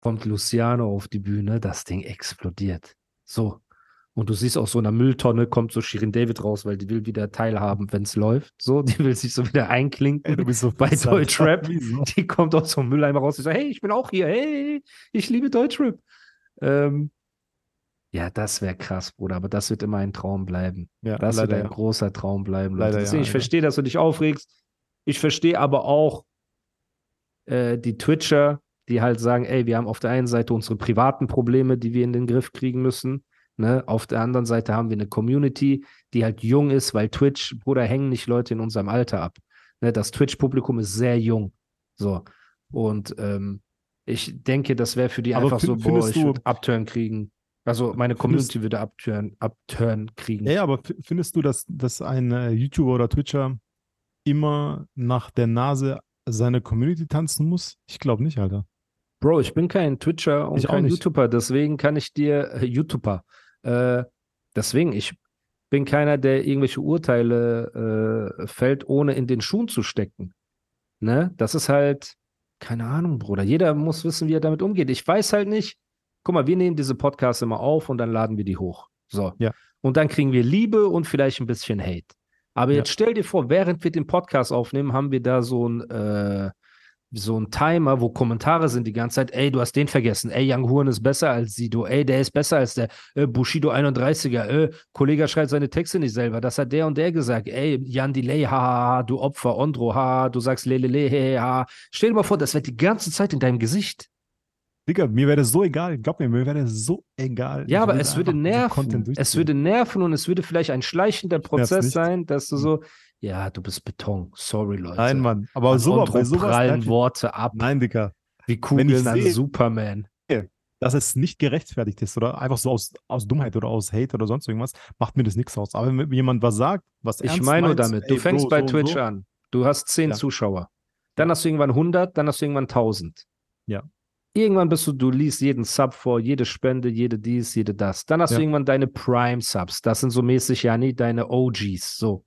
[SPEAKER 1] kommt Luciano auf die Bühne, das Ding explodiert. So. Und du siehst aus so einer Mülltonne kommt so Shirin David raus, weil die will wieder teilhaben, wenn es läuft. So, die will sich so wieder einklinken.
[SPEAKER 2] Ey, du bist so
[SPEAKER 1] bei Deutschrap. Die kommt aus so einem Mülleimer raus und sagt, hey, ich bin auch hier, hey, ich liebe Deutschrap. Ähm, ja, das wäre krass, Bruder, aber das wird immer ein Traum bleiben.
[SPEAKER 2] Ja,
[SPEAKER 1] Das
[SPEAKER 2] leider,
[SPEAKER 1] wird ein
[SPEAKER 2] ja.
[SPEAKER 1] großer Traum bleiben. Leute.
[SPEAKER 2] Leider ja,
[SPEAKER 1] Deswegen, ich
[SPEAKER 2] ja.
[SPEAKER 1] verstehe, dass du dich aufregst. Ich verstehe aber auch äh, die Twitcher, die halt sagen, ey, wir haben auf der einen Seite unsere privaten Probleme, die wir in den Griff kriegen müssen. Ne? Auf der anderen Seite haben wir eine Community, die halt jung ist, weil Twitch, Bruder, hängen nicht Leute in unserem Alter ab. Ne? Das Twitch-Publikum ist sehr jung. So. Und ähm, ich denke, das wäre für die
[SPEAKER 2] Aber
[SPEAKER 1] einfach so, boah,
[SPEAKER 2] findest
[SPEAKER 1] ich würde Upturn kriegen. Also meine Community würde Upturn, Upturn kriegen.
[SPEAKER 2] Ja, aber findest du, dass, dass ein äh, YouTuber oder Twitcher immer nach der Nase seiner Community tanzen muss? Ich glaube nicht, Alter.
[SPEAKER 1] Bro, ich bin kein Twitcher und
[SPEAKER 2] Ich
[SPEAKER 1] kein. YouTuber, deswegen kann ich dir, äh, YouTuber, äh, deswegen, ich bin keiner, der irgendwelche Urteile äh, fällt, ohne in den Schuhen zu stecken. Ne? Das ist halt, Keine Ahnung, Bruder. Jeder muss wissen, wie er damit umgeht. Ich weiß halt nicht. Guck mal, wir nehmen diese Podcasts immer auf und dann laden wir die hoch. So.
[SPEAKER 2] Ja.
[SPEAKER 1] Und dann kriegen wir Liebe und vielleicht ein bisschen Hate. Aber
[SPEAKER 2] Ja.
[SPEAKER 1] jetzt stell dir vor, während wir den Podcast aufnehmen, haben wir da so ein, äh, so ein Timer, wo Kommentare sind die ganze Zeit. Ey, du hast den vergessen. Ey, Young Horn ist besser als Sido. Ey, der ist besser als der äh, Bushido 31er. Äh, Kollege schreibt seine Texte nicht selber. Das hat der und der gesagt. Ey, Jan Delay, haha, du Opfer, Ondro, haha, du sagst lelele, he, ha. Stell dir mal vor, das wird die ganze Zeit in deinem Gesicht.
[SPEAKER 2] Digga, mir wäre das so egal. Glaub mir, mir wäre das so egal.
[SPEAKER 1] Ja,
[SPEAKER 2] Ich
[SPEAKER 1] aber
[SPEAKER 2] würde
[SPEAKER 1] es würde nerven. Es würde nerven und es würde vielleicht ein schleichender Prozess sein, dass du so, ja, du bist Beton. Sorry, Leute.
[SPEAKER 2] Nein, Mann. Aber so,
[SPEAKER 1] Ondro
[SPEAKER 2] bei sowas
[SPEAKER 1] prallen Worte ab,
[SPEAKER 2] Nein, Digga.
[SPEAKER 1] wie Kugeln
[SPEAKER 2] ich
[SPEAKER 1] an
[SPEAKER 2] sehe-
[SPEAKER 1] Superman.
[SPEAKER 2] dass es nicht gerechtfertigt ist oder einfach so aus, aus Dummheit oder aus Hate oder sonst irgendwas, macht mir das nichts aus. Aber wenn jemand was sagt, was
[SPEAKER 1] Ich meine nur
[SPEAKER 2] meint,
[SPEAKER 1] damit, du
[SPEAKER 2] ey,
[SPEAKER 1] fängst
[SPEAKER 2] Bro,
[SPEAKER 1] bei
[SPEAKER 2] so
[SPEAKER 1] Twitch
[SPEAKER 2] so,
[SPEAKER 1] an. Du hast 10
[SPEAKER 2] Ja.
[SPEAKER 1] Zuschauer. Dann hast du irgendwann 100, dann hast du irgendwann 1000.
[SPEAKER 2] Ja.
[SPEAKER 1] Irgendwann bist du, du liest jeden Sub vor, jede Spende, jede dies, jede das. Dann hast du
[SPEAKER 2] Ja.
[SPEAKER 1] irgendwann deine Prime-Subs. Das sind so mäßig ja nie deine OGs. So.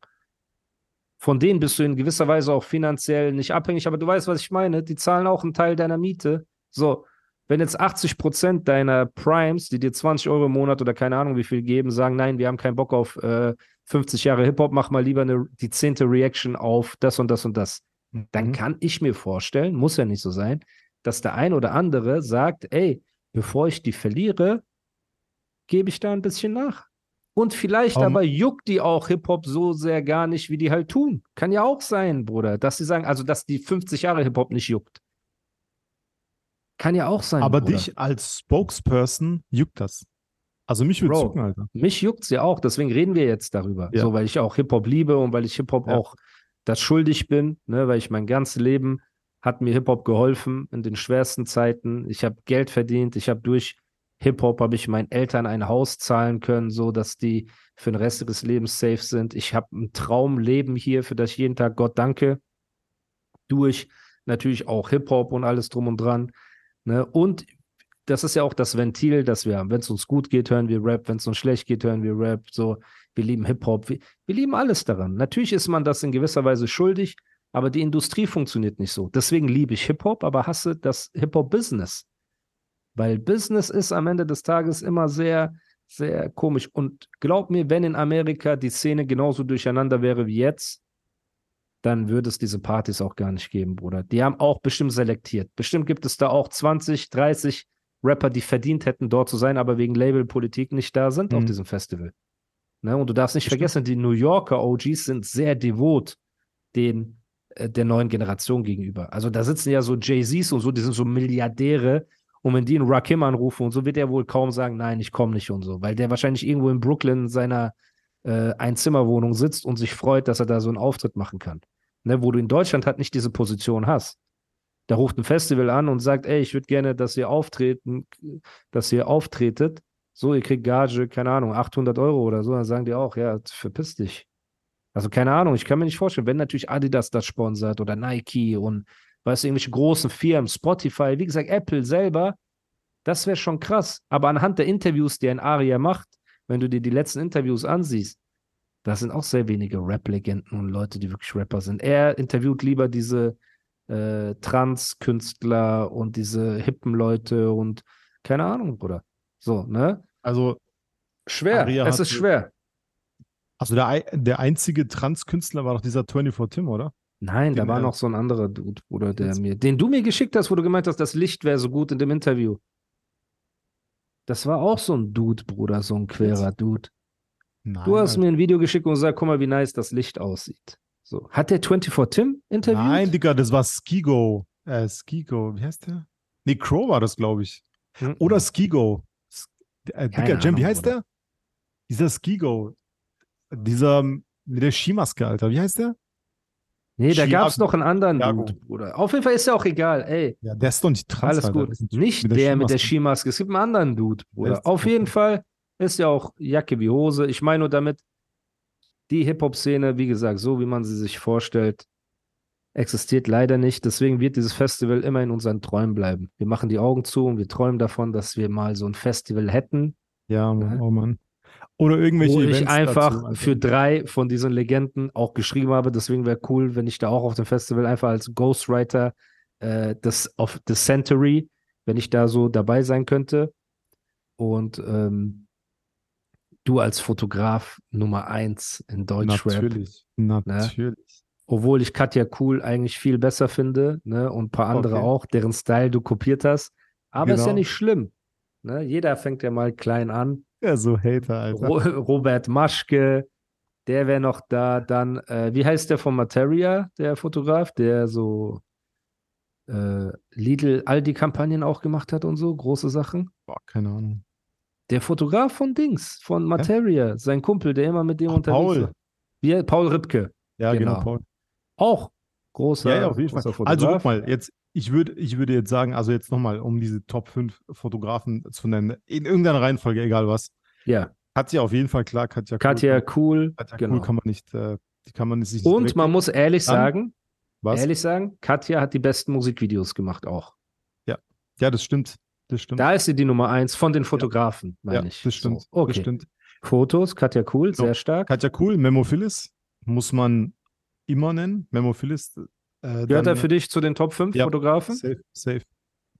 [SPEAKER 1] Von denen bist du in gewisser Weise auch finanziell nicht abhängig, aber du weißt, was ich meine. Die zahlen auch einen Teil deiner Miete. So. Wenn jetzt 80 Prozent deiner Primes, die dir 20 Euro im Monat oder keine Ahnung wie viel geben, sagen, nein, wir haben keinen Bock auf äh, 50 Jahre Hip-Hop, mach mal lieber eine, die zehnte Reaction auf das und das und das. Dann
[SPEAKER 2] Mhm.
[SPEAKER 1] kann ich mir vorstellen, muss ja nicht so sein, dass der ein oder andere sagt, ey, bevor ich die verliere, gebe ich da ein bisschen nach. Und vielleicht
[SPEAKER 2] Um,
[SPEAKER 1] aber juckt die auch Hip-Hop so sehr gar nicht, wie die halt tun. Kann ja auch sein, Bruder, dass sie sagen, also dass die 50 Jahre Hip-Hop nicht juckt. Kann ja auch sein.
[SPEAKER 2] Aber
[SPEAKER 1] Bruder.
[SPEAKER 2] dich als Spokesperson juckt das. Also mich würde
[SPEAKER 1] Bro.
[SPEAKER 2] zucken, Alter.
[SPEAKER 1] Mich juckt's ja auch, deswegen reden wir jetzt darüber.
[SPEAKER 2] Ja.
[SPEAKER 1] So, weil ich auch Hip-Hop liebe und weil ich Hip-Hop
[SPEAKER 2] Ja.
[SPEAKER 1] auch das schuldig bin, ne, weil ich mein ganzes Leben hat mir Hip-Hop geholfen in den schwersten Zeiten. Ich habe Geld verdient, ich habe durch Hip-Hop habe ich meinen Eltern ein Haus zahlen können, so dass die für den Rest ihres Lebens safe sind. Ich habe ein Traumleben hier, für das ich jeden Tag Gott danke. Durch natürlich auch Hip-Hop und alles drum und dran. Ne? Und das ist ja auch das Ventil, das wir haben. Wenn es uns gut geht, hören wir Rap. Wenn es uns schlecht geht, hören wir Rap. So, wir lieben Hip-Hop. Wir, wir lieben alles daran. Natürlich ist man das in gewisser Weise schuldig, aber die Industrie funktioniert nicht so. Deswegen liebe ich Hip-Hop, aber hasse das Hip-Hop-Business. Weil Business ist am Ende des Tages immer sehr, sehr komisch. Und glaub mir, wenn in Amerika die Szene genauso durcheinander wäre wie jetzt, dann würde es diese Partys auch gar nicht geben, Bruder. Die haben auch bestimmt selektiert. Bestimmt gibt es da auch 20, 30 Rapper, die verdient hätten, dort zu sein, aber wegen Labelpolitik nicht da sind auf
[SPEAKER 2] Mhm.
[SPEAKER 1] diesem Festival. Ne? Und du darfst nicht
[SPEAKER 2] Bestimmt.
[SPEAKER 1] vergessen, die New Yorker OGs sind sehr devot den, äh, der neuen Generation gegenüber. Also da sitzen ja so Jay-Zs und so, die sind so Milliardäre. Und wenn die einen Rakim anrufen und so, wird er wohl kaum sagen, nein, ich komme nicht und so, weil der wahrscheinlich irgendwo in Brooklyn in seiner äh, Einzimmerwohnung sitzt und sich freut, dass er da so einen Auftritt machen kann. Ne, wo du in Deutschland halt nicht diese Position hast. Da ruft ein Festival an und sagt, ey, ich würde gerne, dass ihr auftreten, dass ihr auftretet. So, ihr kriegt Gage, keine Ahnung, 800 Euro oder so. Dann sagen die auch, ja, verpiss dich. Also keine Ahnung, ich kann mir nicht vorstellen, wenn natürlich Adidas das sponsert oder Nike und weißt du, irgendwelche großen Firmen, Spotify, wie gesagt, Apple selber, das wäre schon krass. Aber anhand der Interviews, die ein Aria macht, wenn du dir die letzten Interviews ansiehst, das sind auch sehr wenige Rap-Legenden und Leute, die wirklich Rapper sind. Er interviewt lieber diese äh, Trans-Künstler und diese hippen Leute und keine Ahnung, Bruder. So, ne?
[SPEAKER 2] Also,
[SPEAKER 1] Schwer.
[SPEAKER 2] Aria
[SPEAKER 1] es ist schwer.
[SPEAKER 2] also der, der einzige Trans-Künstler war doch dieser 24 Tim, oder?
[SPEAKER 1] Nein, da war
[SPEAKER 2] äh,
[SPEAKER 1] noch so ein anderer Dude, Bruder, der mir, den du mir geschickt hast, wo du gemeint hast, das Licht wäre so gut in dem Interview. Das war auch so ein Dude, Bruder, so ein querer Dude.
[SPEAKER 2] Nein.
[SPEAKER 1] Du hast
[SPEAKER 2] Alter.
[SPEAKER 1] mir ein Video geschickt und gesagt, guck mal, wie nice das Licht aussieht. So. Hat der 24 Tim interviewt?
[SPEAKER 2] Nein, Digga, das war Skigo. Äh, Skigo, wie heißt der? Nee, Crow war das, glaube ich.
[SPEAKER 1] Mhm.
[SPEAKER 2] Oder Skigo. Sk- Äh, Digga, Jam, wie heißt
[SPEAKER 1] Bruder.
[SPEAKER 2] der? Dieser Skigo. Dieser mit der Skimaske, Alter. Wie heißt der?
[SPEAKER 1] Nee, da gab es noch einen anderen. Dude, Bruder. Auf jeden Fall ist ja auch egal, ey.
[SPEAKER 2] Ja, der ist doch nicht trans,
[SPEAKER 1] Alles gut. Nicht der, mit der
[SPEAKER 2] Skimaske.
[SPEAKER 1] Es gibt einen anderen Dude, Bruder. Auf jeden. Fall ist ja auch Jacke wie Hose. Ich meine nur damit, die Hip-Hop-Szene, wie gesagt, so wie man sie sich vorstellt, existiert leider nicht. Deswegen wird dieses Festival immer in unseren Träumen bleiben. Wir machen die Augen zu und wir träumen davon, dass wir mal so ein Festival hätten,
[SPEAKER 2] Ja, Mann,
[SPEAKER 1] Ja.
[SPEAKER 2] oh Mann. Oder irgendwelche
[SPEAKER 1] wo ich
[SPEAKER 2] Events
[SPEAKER 1] einfach
[SPEAKER 2] dazu,
[SPEAKER 1] für drei von diesen Legenden auch geschrieben habe. Deswegen wäre cool, wenn ich da auch auf dem Festival einfach als Ghostwriter äh, das of the Century, wenn ich da so dabei sein könnte. Und ähm, du als Fotograf Nummer eins in Deutschrap.
[SPEAKER 2] Natürlich. Natürlich.
[SPEAKER 1] Obwohl ich Katja Cool eigentlich viel besser finde, ne? Und ein paar andere
[SPEAKER 2] Okay.
[SPEAKER 1] auch, deren Style du kopiert hast. Aber ist ja
[SPEAKER 2] Genau.
[SPEAKER 1] nicht schlimm. Ne? Jeder fängt ja mal klein an.
[SPEAKER 2] Ja, so Hater, Alter.
[SPEAKER 1] Ro Robert Maschke, der wäre noch da. Dann, äh, wie heißt der von Materia, der Fotograf, der so äh, Lidl Aldi-Kampagnen auch gemacht hat und so, große Sachen.
[SPEAKER 2] Boah, keine Ahnung.
[SPEAKER 1] Der Fotograf von Dings, von Materia, sein Kumpel, der immer mit dem
[SPEAKER 2] Ach,
[SPEAKER 1] unterwegs
[SPEAKER 2] Paul.
[SPEAKER 1] war. Wie, Paul Ripke,
[SPEAKER 2] Ja, genau,
[SPEAKER 1] Genau.
[SPEAKER 2] Paul.
[SPEAKER 1] auch großer,
[SPEAKER 2] Ja, ja, auf jeden Fall. Also guck mal, jetzt, ich würde, ich würde jetzt sagen, also jetzt nochmal, um diese Top 5 Fotografen zu nennen, in irgendeiner Reihenfolge, egal was.
[SPEAKER 1] Ja,
[SPEAKER 2] Katja auf jeden Fall, klar, Katja
[SPEAKER 1] Katja
[SPEAKER 2] Cool.
[SPEAKER 1] Cool,
[SPEAKER 2] Katja
[SPEAKER 1] genau.
[SPEAKER 2] Cool kann man nicht, äh, die kann man nicht
[SPEAKER 1] Und man muss ehrlich
[SPEAKER 2] Dann-
[SPEAKER 1] sagen,
[SPEAKER 2] was?
[SPEAKER 1] ehrlich sagen, Katja hat die besten Musikvideos gemacht auch.
[SPEAKER 2] Ja, das stimmt. Das stimmt.
[SPEAKER 1] Da ist sie die Nummer eins von den Fotografen,
[SPEAKER 2] ja,
[SPEAKER 1] meine ich.
[SPEAKER 2] das stimmt.
[SPEAKER 1] So, okay.
[SPEAKER 2] Das stimmt.
[SPEAKER 1] Fotos, Katja Cool, sehr stark.
[SPEAKER 2] Katja Cool, Memo Phyllis muss man immer nennen. Memo Phyllis. Äh,
[SPEAKER 1] Gehört er für dich zu den Top 5
[SPEAKER 2] Ja,
[SPEAKER 1] Fotografen?
[SPEAKER 2] Safe, safe.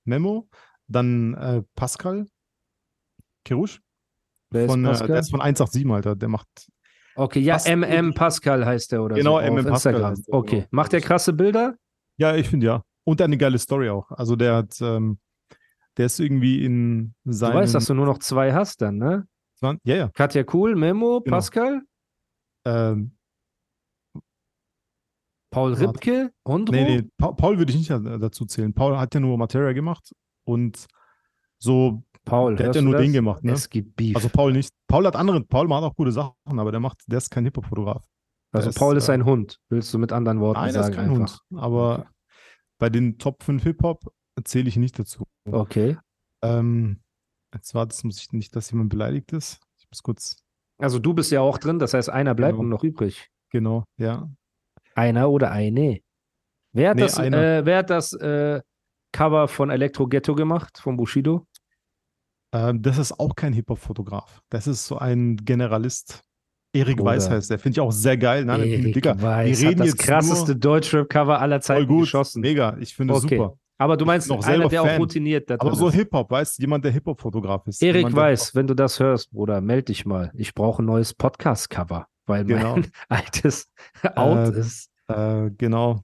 [SPEAKER 2] Memo. Dann äh, Pascal
[SPEAKER 1] ist
[SPEAKER 2] Von, äh,
[SPEAKER 1] Pascal?
[SPEAKER 2] der ist von 187, Alter. Der macht.
[SPEAKER 1] Okay, ja,
[SPEAKER 2] Pascal-
[SPEAKER 1] MM Pascal heißt der oder
[SPEAKER 2] Genau,
[SPEAKER 1] so.
[SPEAKER 2] MM
[SPEAKER 1] auf
[SPEAKER 2] Pascal
[SPEAKER 1] Instagram.
[SPEAKER 2] heißt der,
[SPEAKER 1] okay.
[SPEAKER 2] genau.
[SPEAKER 1] Macht der krasse Bilder?
[SPEAKER 2] Ja, ich finde ja. Und eine geile Story auch. Also der hat, ähm, der ist irgendwie in
[SPEAKER 1] Du
[SPEAKER 2] seinem.
[SPEAKER 1] weißt, dass du nur noch zwei hast dann, ne?
[SPEAKER 2] ja, ja.
[SPEAKER 1] Katja Cool, Memo,
[SPEAKER 2] Genau.
[SPEAKER 1] Pascal,
[SPEAKER 2] Ähm,
[SPEAKER 1] Paul. Ripke, Ondro.
[SPEAKER 2] nee, nee, Pa Paul würde ich nicht da- dazu zählen. Paul hat ja nur Materia gemacht und so.
[SPEAKER 1] Paul,
[SPEAKER 2] Der hat ja nur
[SPEAKER 1] das?
[SPEAKER 2] den gemacht, ne?
[SPEAKER 1] Es gibt Beef.
[SPEAKER 2] Also Paul nicht. Paul hat andere. Paul macht auch gute Sachen, aber der macht, der ist kein Hip-Hop-Fotograf.
[SPEAKER 1] also
[SPEAKER 2] der
[SPEAKER 1] Paul
[SPEAKER 2] ist,
[SPEAKER 1] ist ein Hund, willst du mit anderen Worten
[SPEAKER 2] Nein,
[SPEAKER 1] sagen
[SPEAKER 2] ist kein
[SPEAKER 1] einfach.
[SPEAKER 2] Hund. Aber bei den Top 5 Hip-Hop zähle ich nicht dazu.
[SPEAKER 1] Okay.
[SPEAKER 2] Ähm, jetzt war das, muss ich nicht, dass jemand beleidigt ist. Ich muss kurz,
[SPEAKER 1] Also du bist ja auch drin, das heißt, einer bleibt
[SPEAKER 2] Genau.
[SPEAKER 1] nur noch übrig.
[SPEAKER 2] genau, ja.
[SPEAKER 1] Einer oder eine. Wer hat
[SPEAKER 2] Nee,
[SPEAKER 1] das, äh, wer hat das äh, Cover von Electro Ghetto gemacht, von Bushido?
[SPEAKER 2] Ähm, das ist auch kein Hip-Hop-Fotograf. Das ist so ein Generalist. Erik. Weiß heißt der. Finde ich auch sehr geil. Nein,
[SPEAKER 1] Erik
[SPEAKER 2] Digga,
[SPEAKER 1] Weiß
[SPEAKER 2] wir
[SPEAKER 1] hat
[SPEAKER 2] reden
[SPEAKER 1] das
[SPEAKER 2] jetzt
[SPEAKER 1] krasseste Deutschrap-Cover aller Zeiten
[SPEAKER 2] gut.
[SPEAKER 1] geschossen.
[SPEAKER 2] Mega, ich finde es
[SPEAKER 1] Okay.
[SPEAKER 2] super.
[SPEAKER 1] Aber du meinst
[SPEAKER 2] auch
[SPEAKER 1] einer, der auch
[SPEAKER 2] Fan.
[SPEAKER 1] routiniert da
[SPEAKER 2] Aber so. Hip-Hop, weißt du, jemand, der Hip-Hop-Fotograf ist.
[SPEAKER 1] Erik Weiß, wenn du das hörst, Bruder, meld dich mal. Ich brauche ein neues Podcast-Cover, weil
[SPEAKER 2] Genau.
[SPEAKER 1] mein altes out
[SPEAKER 2] Äh,
[SPEAKER 1] ist.
[SPEAKER 2] Äh, genau.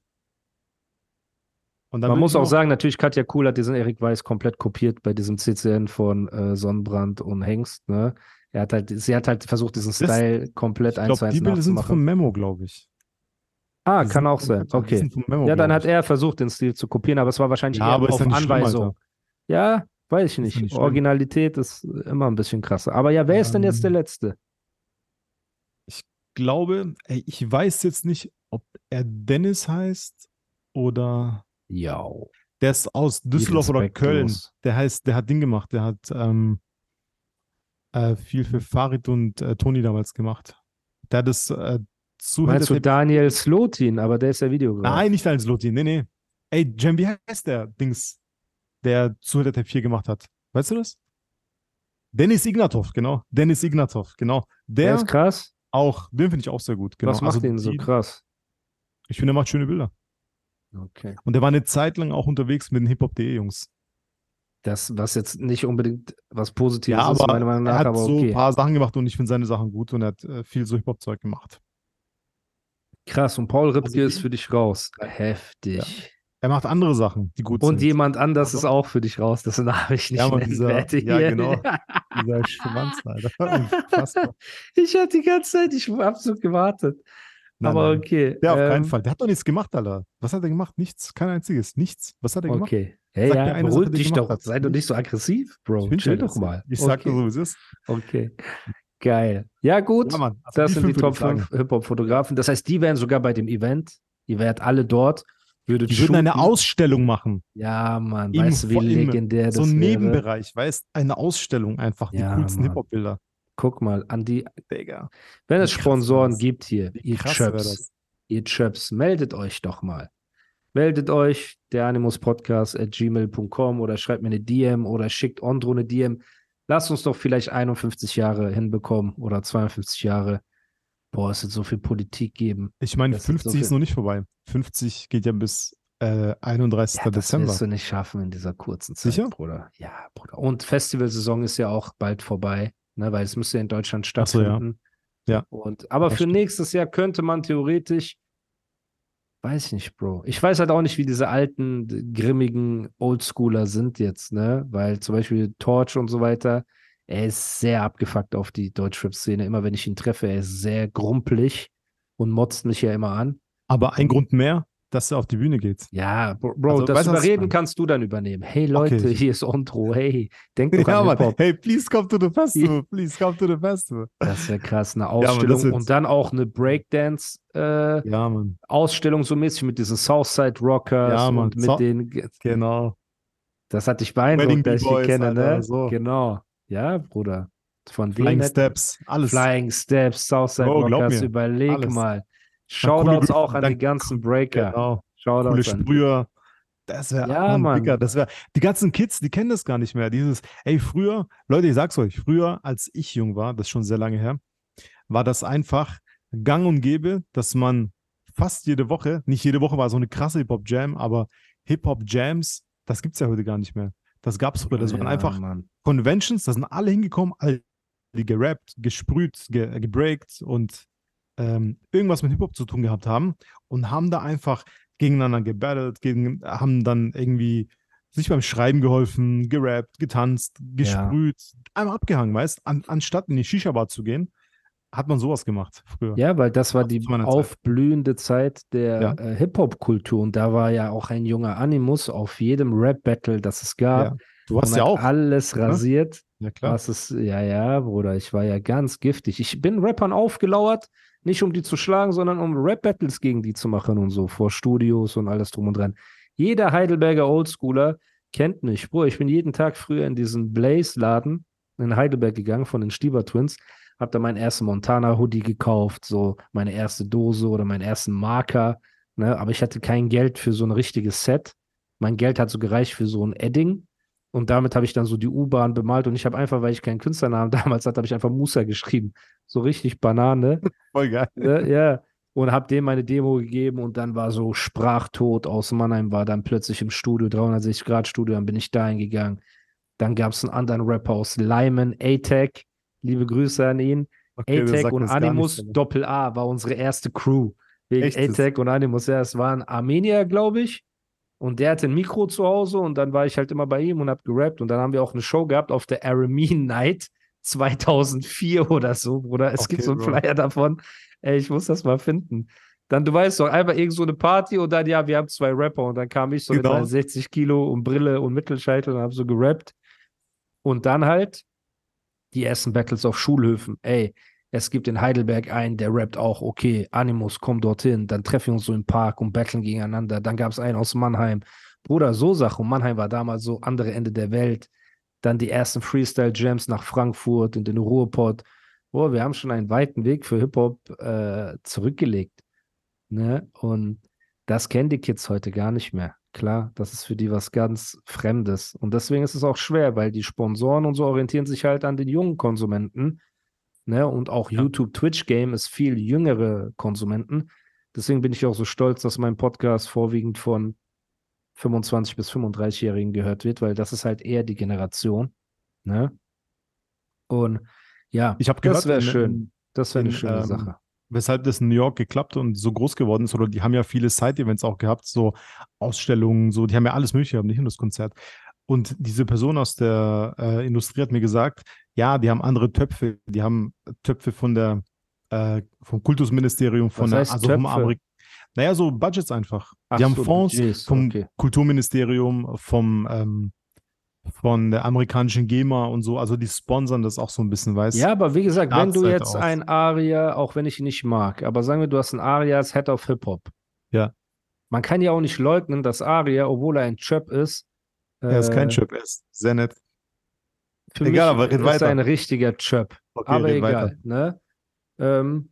[SPEAKER 1] Man muss auch sagen, natürlich Katja Kuhl hat diesen Erik Weiß komplett kopiert bei diesem CCN von äh, Sonnenbrand und Hengst. Ne? Er hat halt, sie hat halt versucht, diesen Style komplett eins zu
[SPEAKER 2] glaube,
[SPEAKER 1] eins
[SPEAKER 2] die Bilder sind von Memo, glaube ich.
[SPEAKER 1] ah,
[SPEAKER 2] Die
[SPEAKER 1] kann auch sein. Okay.
[SPEAKER 2] Memo,
[SPEAKER 1] Ja, dann hat er versucht, den Stil zu kopieren, aber es war wahrscheinlich
[SPEAKER 2] Ja,
[SPEAKER 1] eher
[SPEAKER 2] aber ist
[SPEAKER 1] auf
[SPEAKER 2] nicht schlimm,
[SPEAKER 1] Anweisung.
[SPEAKER 2] Alter.
[SPEAKER 1] ja, weiß ich
[SPEAKER 2] Ist
[SPEAKER 1] nicht.
[SPEAKER 2] nicht schlimm.
[SPEAKER 1] Originalität ist immer ein bisschen krasser. Aber ja, wer ist denn jetzt der
[SPEAKER 2] Ähm,
[SPEAKER 1] Letzte?
[SPEAKER 2] Glaube, ich weiß jetzt nicht, ob er Dennis heißt oder
[SPEAKER 1] Ja.
[SPEAKER 2] der ist aus Düsseldorf oder Köln. Der heißt, der hat Ding gemacht, der hat ähm, äh, viel für Farid und äh, Toni damals gemacht. Der hat das äh, zu
[SPEAKER 1] Meinst du Daniel Slotin, aber der ist ja Videograf.
[SPEAKER 2] Nein, nicht als Lotin, nee, nee. Ey, Jem, wie heißt der Dings, der zu hinter Tape 4 gemacht hat? Weißt du das? Dennis Ignatov, genau. Dennis Ignatov, genau.
[SPEAKER 1] Der
[SPEAKER 2] Der
[SPEAKER 1] ist krass.
[SPEAKER 2] Auch, den finde ich auch sehr gut. Genau.
[SPEAKER 1] Was macht
[SPEAKER 2] Also
[SPEAKER 1] ihn so krass?
[SPEAKER 2] Ich finde, er macht schöne Bilder.
[SPEAKER 1] Okay.
[SPEAKER 2] Und der war eine Zeit lang auch unterwegs mit den Hip-Hop.de Jungs.
[SPEAKER 1] Das, was jetzt nicht unbedingt was Positives
[SPEAKER 2] Ja,
[SPEAKER 1] ist,
[SPEAKER 2] aber
[SPEAKER 1] meiner Meinung
[SPEAKER 2] er
[SPEAKER 1] nach,
[SPEAKER 2] hat
[SPEAKER 1] aber
[SPEAKER 2] so
[SPEAKER 1] okay.
[SPEAKER 2] ein paar Sachen gemacht und ich finde seine Sachen gut und er hat äh, viel so Hip-Hop-Zeug gemacht.
[SPEAKER 1] Krass. Und Paul Ripke
[SPEAKER 2] Also
[SPEAKER 1] ist für dich raus. Heftig.
[SPEAKER 2] Er macht andere Sachen, die gut
[SPEAKER 1] Und
[SPEAKER 2] sind.
[SPEAKER 1] jemand anders
[SPEAKER 2] Aber-
[SPEAKER 1] ist auch für dich raus, dessen Namen ich nicht
[SPEAKER 2] Ja,
[SPEAKER 1] nennen
[SPEAKER 2] dieser-
[SPEAKER 1] werde
[SPEAKER 2] ja,
[SPEAKER 1] hier.
[SPEAKER 2] genau. Dieser Schwanz, Alter.
[SPEAKER 1] Ich hatte die ganze Zeit, ich habe so gewartet.
[SPEAKER 2] Nein,
[SPEAKER 1] aber
[SPEAKER 2] nein.
[SPEAKER 1] okay.
[SPEAKER 2] Der auf keinen
[SPEAKER 1] ähm,
[SPEAKER 2] Fall. Der hat doch nichts gemacht, Alter. Was hat er gemacht? Nichts. Kein einziges. Nichts. Was hat er gemacht?
[SPEAKER 1] Okay. Ja,
[SPEAKER 2] Sag
[SPEAKER 1] ja, beruhig
[SPEAKER 2] Sache, die
[SPEAKER 1] dich doch.
[SPEAKER 2] hat.
[SPEAKER 1] Sei doch nicht so aggressiv, Bro.
[SPEAKER 2] Ich bin
[SPEAKER 1] Chill doch mal.
[SPEAKER 2] Ich sag
[SPEAKER 1] okay.
[SPEAKER 2] nur so, wie es ist.
[SPEAKER 1] Okay. Geil. Ja, gut.
[SPEAKER 2] Ja. Also
[SPEAKER 1] das sind die
[SPEAKER 2] fünf würde
[SPEAKER 1] Top
[SPEAKER 2] ich sagen.
[SPEAKER 1] 5 Hip-Hop-Fotografen. Das heißt, die wären sogar bei dem Event. Ihr wärt alle dort. Würdet
[SPEAKER 2] Die würden eine. Ausstellung machen.
[SPEAKER 1] Ja, Mann.
[SPEAKER 2] Im
[SPEAKER 1] weißt du, wie legendär das
[SPEAKER 2] so ein
[SPEAKER 1] wäre?
[SPEAKER 2] Nebenbereich, weißt Eine Ausstellung einfach. Die
[SPEAKER 1] Ja,
[SPEAKER 2] coolsten. Hip-Hop-Bilder.
[SPEAKER 1] Guck mal, an die,
[SPEAKER 2] Digga.
[SPEAKER 1] wenn es Sponsoren
[SPEAKER 2] das?
[SPEAKER 1] gibt hier,
[SPEAKER 2] Wie
[SPEAKER 1] ihr Chöps, ihr Chöps, meldet euch doch mal. Meldet euch, der at gmail.com oder schreibt mir eine DM oder schickt Ondro eine DM. Lasst uns doch vielleicht 51 Jahre hinbekommen oder 52 Jahre. Boah, es wird so viel Politik geben.
[SPEAKER 2] Ich meine,
[SPEAKER 1] Das ist so
[SPEAKER 2] 50 ist noch nicht vorbei. 50 geht ja bis äh, 31.
[SPEAKER 1] Ja, das
[SPEAKER 2] Dezember.
[SPEAKER 1] wirst du nicht schaffen in dieser kurzen Zeit,
[SPEAKER 2] Sicher?
[SPEAKER 1] Bruder. Ja, Bruder. Und Festivalsaison ist ja auch bald vorbei, ne, weil es müsste ja in Deutschland
[SPEAKER 2] Ach so, ja.
[SPEAKER 1] stattfinden.
[SPEAKER 2] Ja.
[SPEAKER 1] Und, aber
[SPEAKER 2] Das
[SPEAKER 1] für
[SPEAKER 2] stimmt.
[SPEAKER 1] nächstes Jahr könnte man theoretisch, weiß ich nicht, Bro. Ich weiß halt auch nicht, wie diese alten, grimmigen Oldschooler sind jetzt, ne? Weil zum Beispiel Torch und so weiter, er ist sehr abgefuckt auf die Deutschrap-Szene. Immer wenn ich ihn treffe, er ist sehr grumpelig und motzt mich ja immer an.
[SPEAKER 2] Aber ein Grund mehr, dass er auf die Bühne geht.
[SPEAKER 1] Ja, Bro, Bro
[SPEAKER 2] Also,
[SPEAKER 1] das
[SPEAKER 2] weißt ich
[SPEAKER 1] Überreden
[SPEAKER 2] meine?
[SPEAKER 1] kannst du dann übernehmen. Hey Leute,
[SPEAKER 2] Okay.
[SPEAKER 1] hier ist Ontro. Hey, denk doch
[SPEAKER 2] Ja,
[SPEAKER 1] an
[SPEAKER 2] Mann. Hey, please come to the festival. Please come to the festival.
[SPEAKER 1] Das wäre krass, eine Ausstellung
[SPEAKER 2] wird-
[SPEAKER 1] und dann auch eine Breakdance-Ausstellung,
[SPEAKER 2] Ja, Mann.
[SPEAKER 1] so mäßig mit diesen Southside Rockers
[SPEAKER 2] Ja, Mann.
[SPEAKER 1] und mit
[SPEAKER 2] So-
[SPEAKER 1] den,
[SPEAKER 2] Genau.
[SPEAKER 1] das hat dich beeindruckt, dass ich die kenne,
[SPEAKER 2] Alter,
[SPEAKER 1] ne?
[SPEAKER 2] so.
[SPEAKER 1] Genau. Ja, Bruder. Von
[SPEAKER 2] Flying Steps, alles.
[SPEAKER 1] Flying Steps, Southside
[SPEAKER 2] Oh,
[SPEAKER 1] Rockers, überleg
[SPEAKER 2] Alles.
[SPEAKER 1] mal.
[SPEAKER 2] coole
[SPEAKER 1] Shoutouts auch an die ganzen Breaker.
[SPEAKER 2] Genau. Coole
[SPEAKER 1] Shoutouts an
[SPEAKER 2] Sprüher. Das wäre,
[SPEAKER 1] Ja, Mann.
[SPEAKER 2] Digga, das wäre, die ganzen Kids, die kennen das gar nicht mehr. Dieses, ey, früher, Leute, ich sag's euch, früher, als ich jung war, das ist schon sehr lange her, war das einfach gang und gäbe, dass man fast jede Woche, nicht jede Woche war so eine krasse Hip-Hop-Jam, aber Hip-Hop-Jams, das gibt's ja heute gar nicht mehr. Das gab's früher. Das waren
[SPEAKER 1] Ja,
[SPEAKER 2] einfach
[SPEAKER 1] Mann.
[SPEAKER 2] Conventions, da sind alle hingekommen, alle die gerappt, gesprüht, ge gebreakt und ähm, irgendwas mit Hip-Hop zu tun gehabt haben und haben da einfach gegeneinander gebattelt, gegen, haben dann irgendwie sich beim Schreiben geholfen, gerappt, getanzt, gesprüht, einmal abgehangen, weißt An, anstatt in die Shisha-Bar zu gehen, hat man sowas gemacht früher.
[SPEAKER 1] Ja, weil das war die
[SPEAKER 2] Zeit.
[SPEAKER 1] aufblühende Zeit der
[SPEAKER 2] Ja.
[SPEAKER 1] äh, Hip-Hop-Kultur und da war ja auch ein junger Animus auf jedem Rap-Battle, das es gab.
[SPEAKER 2] Ja. Du
[SPEAKER 1] und
[SPEAKER 2] ja auch.
[SPEAKER 1] alles
[SPEAKER 2] oder?
[SPEAKER 1] rasiert.
[SPEAKER 2] Ja, klar.
[SPEAKER 1] Was ist, ja, ja, Bruder, ich war ja ganz giftig. Ich bin Rappern aufgelauert, nicht um die zu schlagen, sondern um Rap-Battles gegen die zu machen und so, vor Studios und alles drum und dran. Jeder Heidelberger Oldschooler kennt mich. Bruder, ich bin jeden Tag früher in diesen Blaze-Laden in Heidelberg gegangen von den Stieber Twins, hab da meinen ersten Montana-Hoodie gekauft, so meine erste Dose oder meinen ersten Marker, ne, aber ich hatte kein Geld für so ein richtiges Set. Mein Geld hat so gereicht für so ein Edding. Und damit habe ich dann so die U-Bahn bemalt und ich habe einfach, weil ich keinen Künstlernamen damals hatte, habe ich einfach Musa geschrieben. So richtig Banane.
[SPEAKER 2] Voll geil.
[SPEAKER 1] ne? ja. Und habe dem meine Demo gegeben und dann war so Sprachtod aus Mannheim, war dann plötzlich im Studio, 360 Grad Studio, dann bin ich da hingegangen. Dann gab es einen anderen Rapper aus Lyman, A-Tech. Liebe Grüße an ihn.
[SPEAKER 2] Okay,
[SPEAKER 1] A-Tech und Animus Doppel A war unsere erste Crew. Wegen? A-Tech und Animus. Ja, es waren Armenier, glaube ich. Und der hatte ein Mikro zu Hause und dann war ich halt immer bei ihm und hab gerappt. Und dann haben wir auch eine Show gehabt auf der Aramean Night 2004 oder so, Bruder. Es gibt
[SPEAKER 2] Okay,
[SPEAKER 1] so einen
[SPEAKER 2] Bro.
[SPEAKER 1] Flyer davon. Ey, ich muss das mal finden. Dann, du weißt doch, einfach irgend so eine Party und dann, ja, wir haben zwei Rapper und dann kam ich so
[SPEAKER 2] Genau.
[SPEAKER 1] mit meinen 60 Kilo und Brille und Mittelscheitel und hab so gerappt. Und dann halt die ersten Battles auf Schulhöfen. Ey, es gibt in Heidelberg einen, der rappt auch, okay, Animus, komm dorthin. Dann treffen wir uns so im Park und battlen gegeneinander. Dann gab es einen aus Mannheim. Bruder, so Sachen. Und Mannheim war damals so andere Ende der Welt. Dann die ersten Freestyle-Jams nach Frankfurt und den Ruhrpott. Boah, wir haben schon einen weiten Weg für Hip-Hop äh, zurückgelegt. Ne? Und das kennen die Kids heute gar nicht mehr. Klar, das ist für die was ganz Fremdes. Und deswegen ist es auch schwer, weil die Sponsoren und so orientieren sich halt an den jungen Konsumenten. Ne? Und auch
[SPEAKER 2] Ja.
[SPEAKER 1] YouTube, Twitch-Game ist viel jüngere Konsumenten. Deswegen bin ich auch so stolz, dass mein Podcast vorwiegend von 25- bis 35-Jährigen gehört wird, weil das ist halt eher die Generation. Ne? Und ja,
[SPEAKER 2] Ich habe
[SPEAKER 1] das
[SPEAKER 2] gehört,
[SPEAKER 1] wäre schön.
[SPEAKER 2] in-
[SPEAKER 1] Das wäre eine
[SPEAKER 2] in,
[SPEAKER 1] schöne
[SPEAKER 2] ähm,
[SPEAKER 1] Sache.
[SPEAKER 2] Weshalb das in New York geklappt und so groß geworden ist, oder die haben ja viele Side-Events auch gehabt, so Ausstellungen, so, die haben ja alles Mögliche gehabt, nicht nur das Konzert. Und diese Person aus der äh, Industrie hat mir gesagt, ja, die haben andere Töpfe, die haben Töpfe von der, äh, vom Kultusministerium, von der, also vom
[SPEAKER 1] Töpfe?
[SPEAKER 2] Amerik Naja, so Budgets einfach.
[SPEAKER 1] Ach
[SPEAKER 2] die haben
[SPEAKER 1] so,
[SPEAKER 2] Fonds
[SPEAKER 1] Budgets,
[SPEAKER 2] vom
[SPEAKER 1] okay.
[SPEAKER 2] Kulturministerium, vom, ähm, von der amerikanischen GEMA und so, also die sponsern das auch so ein bisschen, weißt
[SPEAKER 1] Ja, aber wie gesagt, wenn du jetzt
[SPEAKER 2] aus.
[SPEAKER 1] ein Aria, auch wenn ich ihn nicht mag, aber sagen wir, du hast ein Aria als Head of Hip-Hop.
[SPEAKER 2] Ja.
[SPEAKER 1] Man kann ja auch nicht leugnen, dass Aria, obwohl er ein Chöp ist,
[SPEAKER 2] Er ist kein
[SPEAKER 1] äh,
[SPEAKER 2] Chip, er ist sehr nett.
[SPEAKER 1] Für
[SPEAKER 2] Egal,
[SPEAKER 1] mich
[SPEAKER 2] aber red
[SPEAKER 1] ist
[SPEAKER 2] weiter.
[SPEAKER 1] er ein richtiger Chöp.
[SPEAKER 2] Okay,
[SPEAKER 1] aber egal,
[SPEAKER 2] weiter.
[SPEAKER 1] ne? Ähm,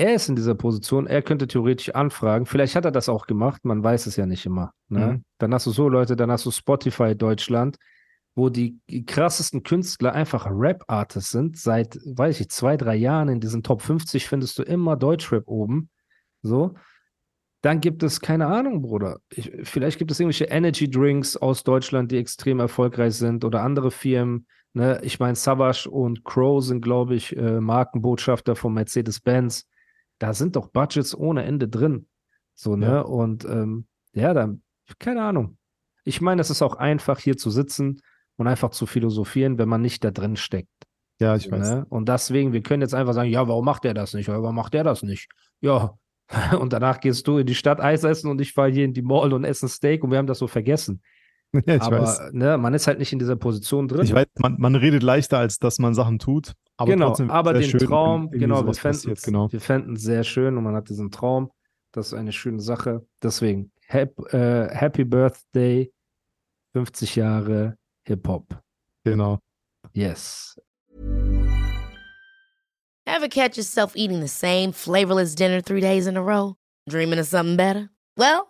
[SPEAKER 1] er ist in dieser Position, er könnte theoretisch anfragen. Vielleicht hat er das auch gemacht, man weiß es ja nicht immer. Ne?
[SPEAKER 2] Mhm.
[SPEAKER 1] Dann hast du so Leute, dann hast du Spotify Deutschland, wo die krassesten Künstler einfach Rap-Artists sind. Seit, weiß ich, zwei, drei Jahren in diesen Top 50 findest du immer Deutschrap oben. So. Dann gibt es, keine Ahnung, Bruder. Ich, vielleicht gibt es irgendwelche Energy Drinks aus Deutschland, die extrem erfolgreich sind oder andere Firmen. Ne? Ich meine, Savage und Crow sind, glaube ich, äh, Markenbotschafter von Mercedes-Benz. Da sind doch Budgets ohne Ende drin. So, ne?
[SPEAKER 2] Ja.
[SPEAKER 1] Und ähm, ja, dann, keine Ahnung. Ich meine, es ist auch einfach, hier zu sitzen und einfach zu philosophieren, wenn man nicht da drin steckt.
[SPEAKER 2] Ja, ich weiß.
[SPEAKER 1] Ne? Und deswegen, wir können jetzt einfach sagen, ja, warum macht der das nicht? Oder warum macht der das nicht? Ja. Und danach gehst du in die Stadt Eis essen und ich fahre hier in die Mall und esse ein Steak und wir haben das so vergessen.
[SPEAKER 2] Ja, ich
[SPEAKER 1] aber
[SPEAKER 2] weiß.
[SPEAKER 1] ne, man ist halt nicht in dieser Position drin.
[SPEAKER 2] Ich weiß, man, man redet leichter, als dass man Sachen tut. Aber
[SPEAKER 1] genau,
[SPEAKER 2] trotzdem
[SPEAKER 1] aber den
[SPEAKER 2] schön,
[SPEAKER 1] Traum, genau, wir
[SPEAKER 2] passiert, genau.
[SPEAKER 1] wir fänden es sehr schön und man hat diesen Traum. Das ist eine schöne Sache. Deswegen, hap, äh, Happy Birthday, 50 Jahre Hip-Hop.
[SPEAKER 2] Genau.
[SPEAKER 1] Yes.
[SPEAKER 3] Ever catch yourself eating the same flavorless dinner three days in a row? Dreaming of something better? Well,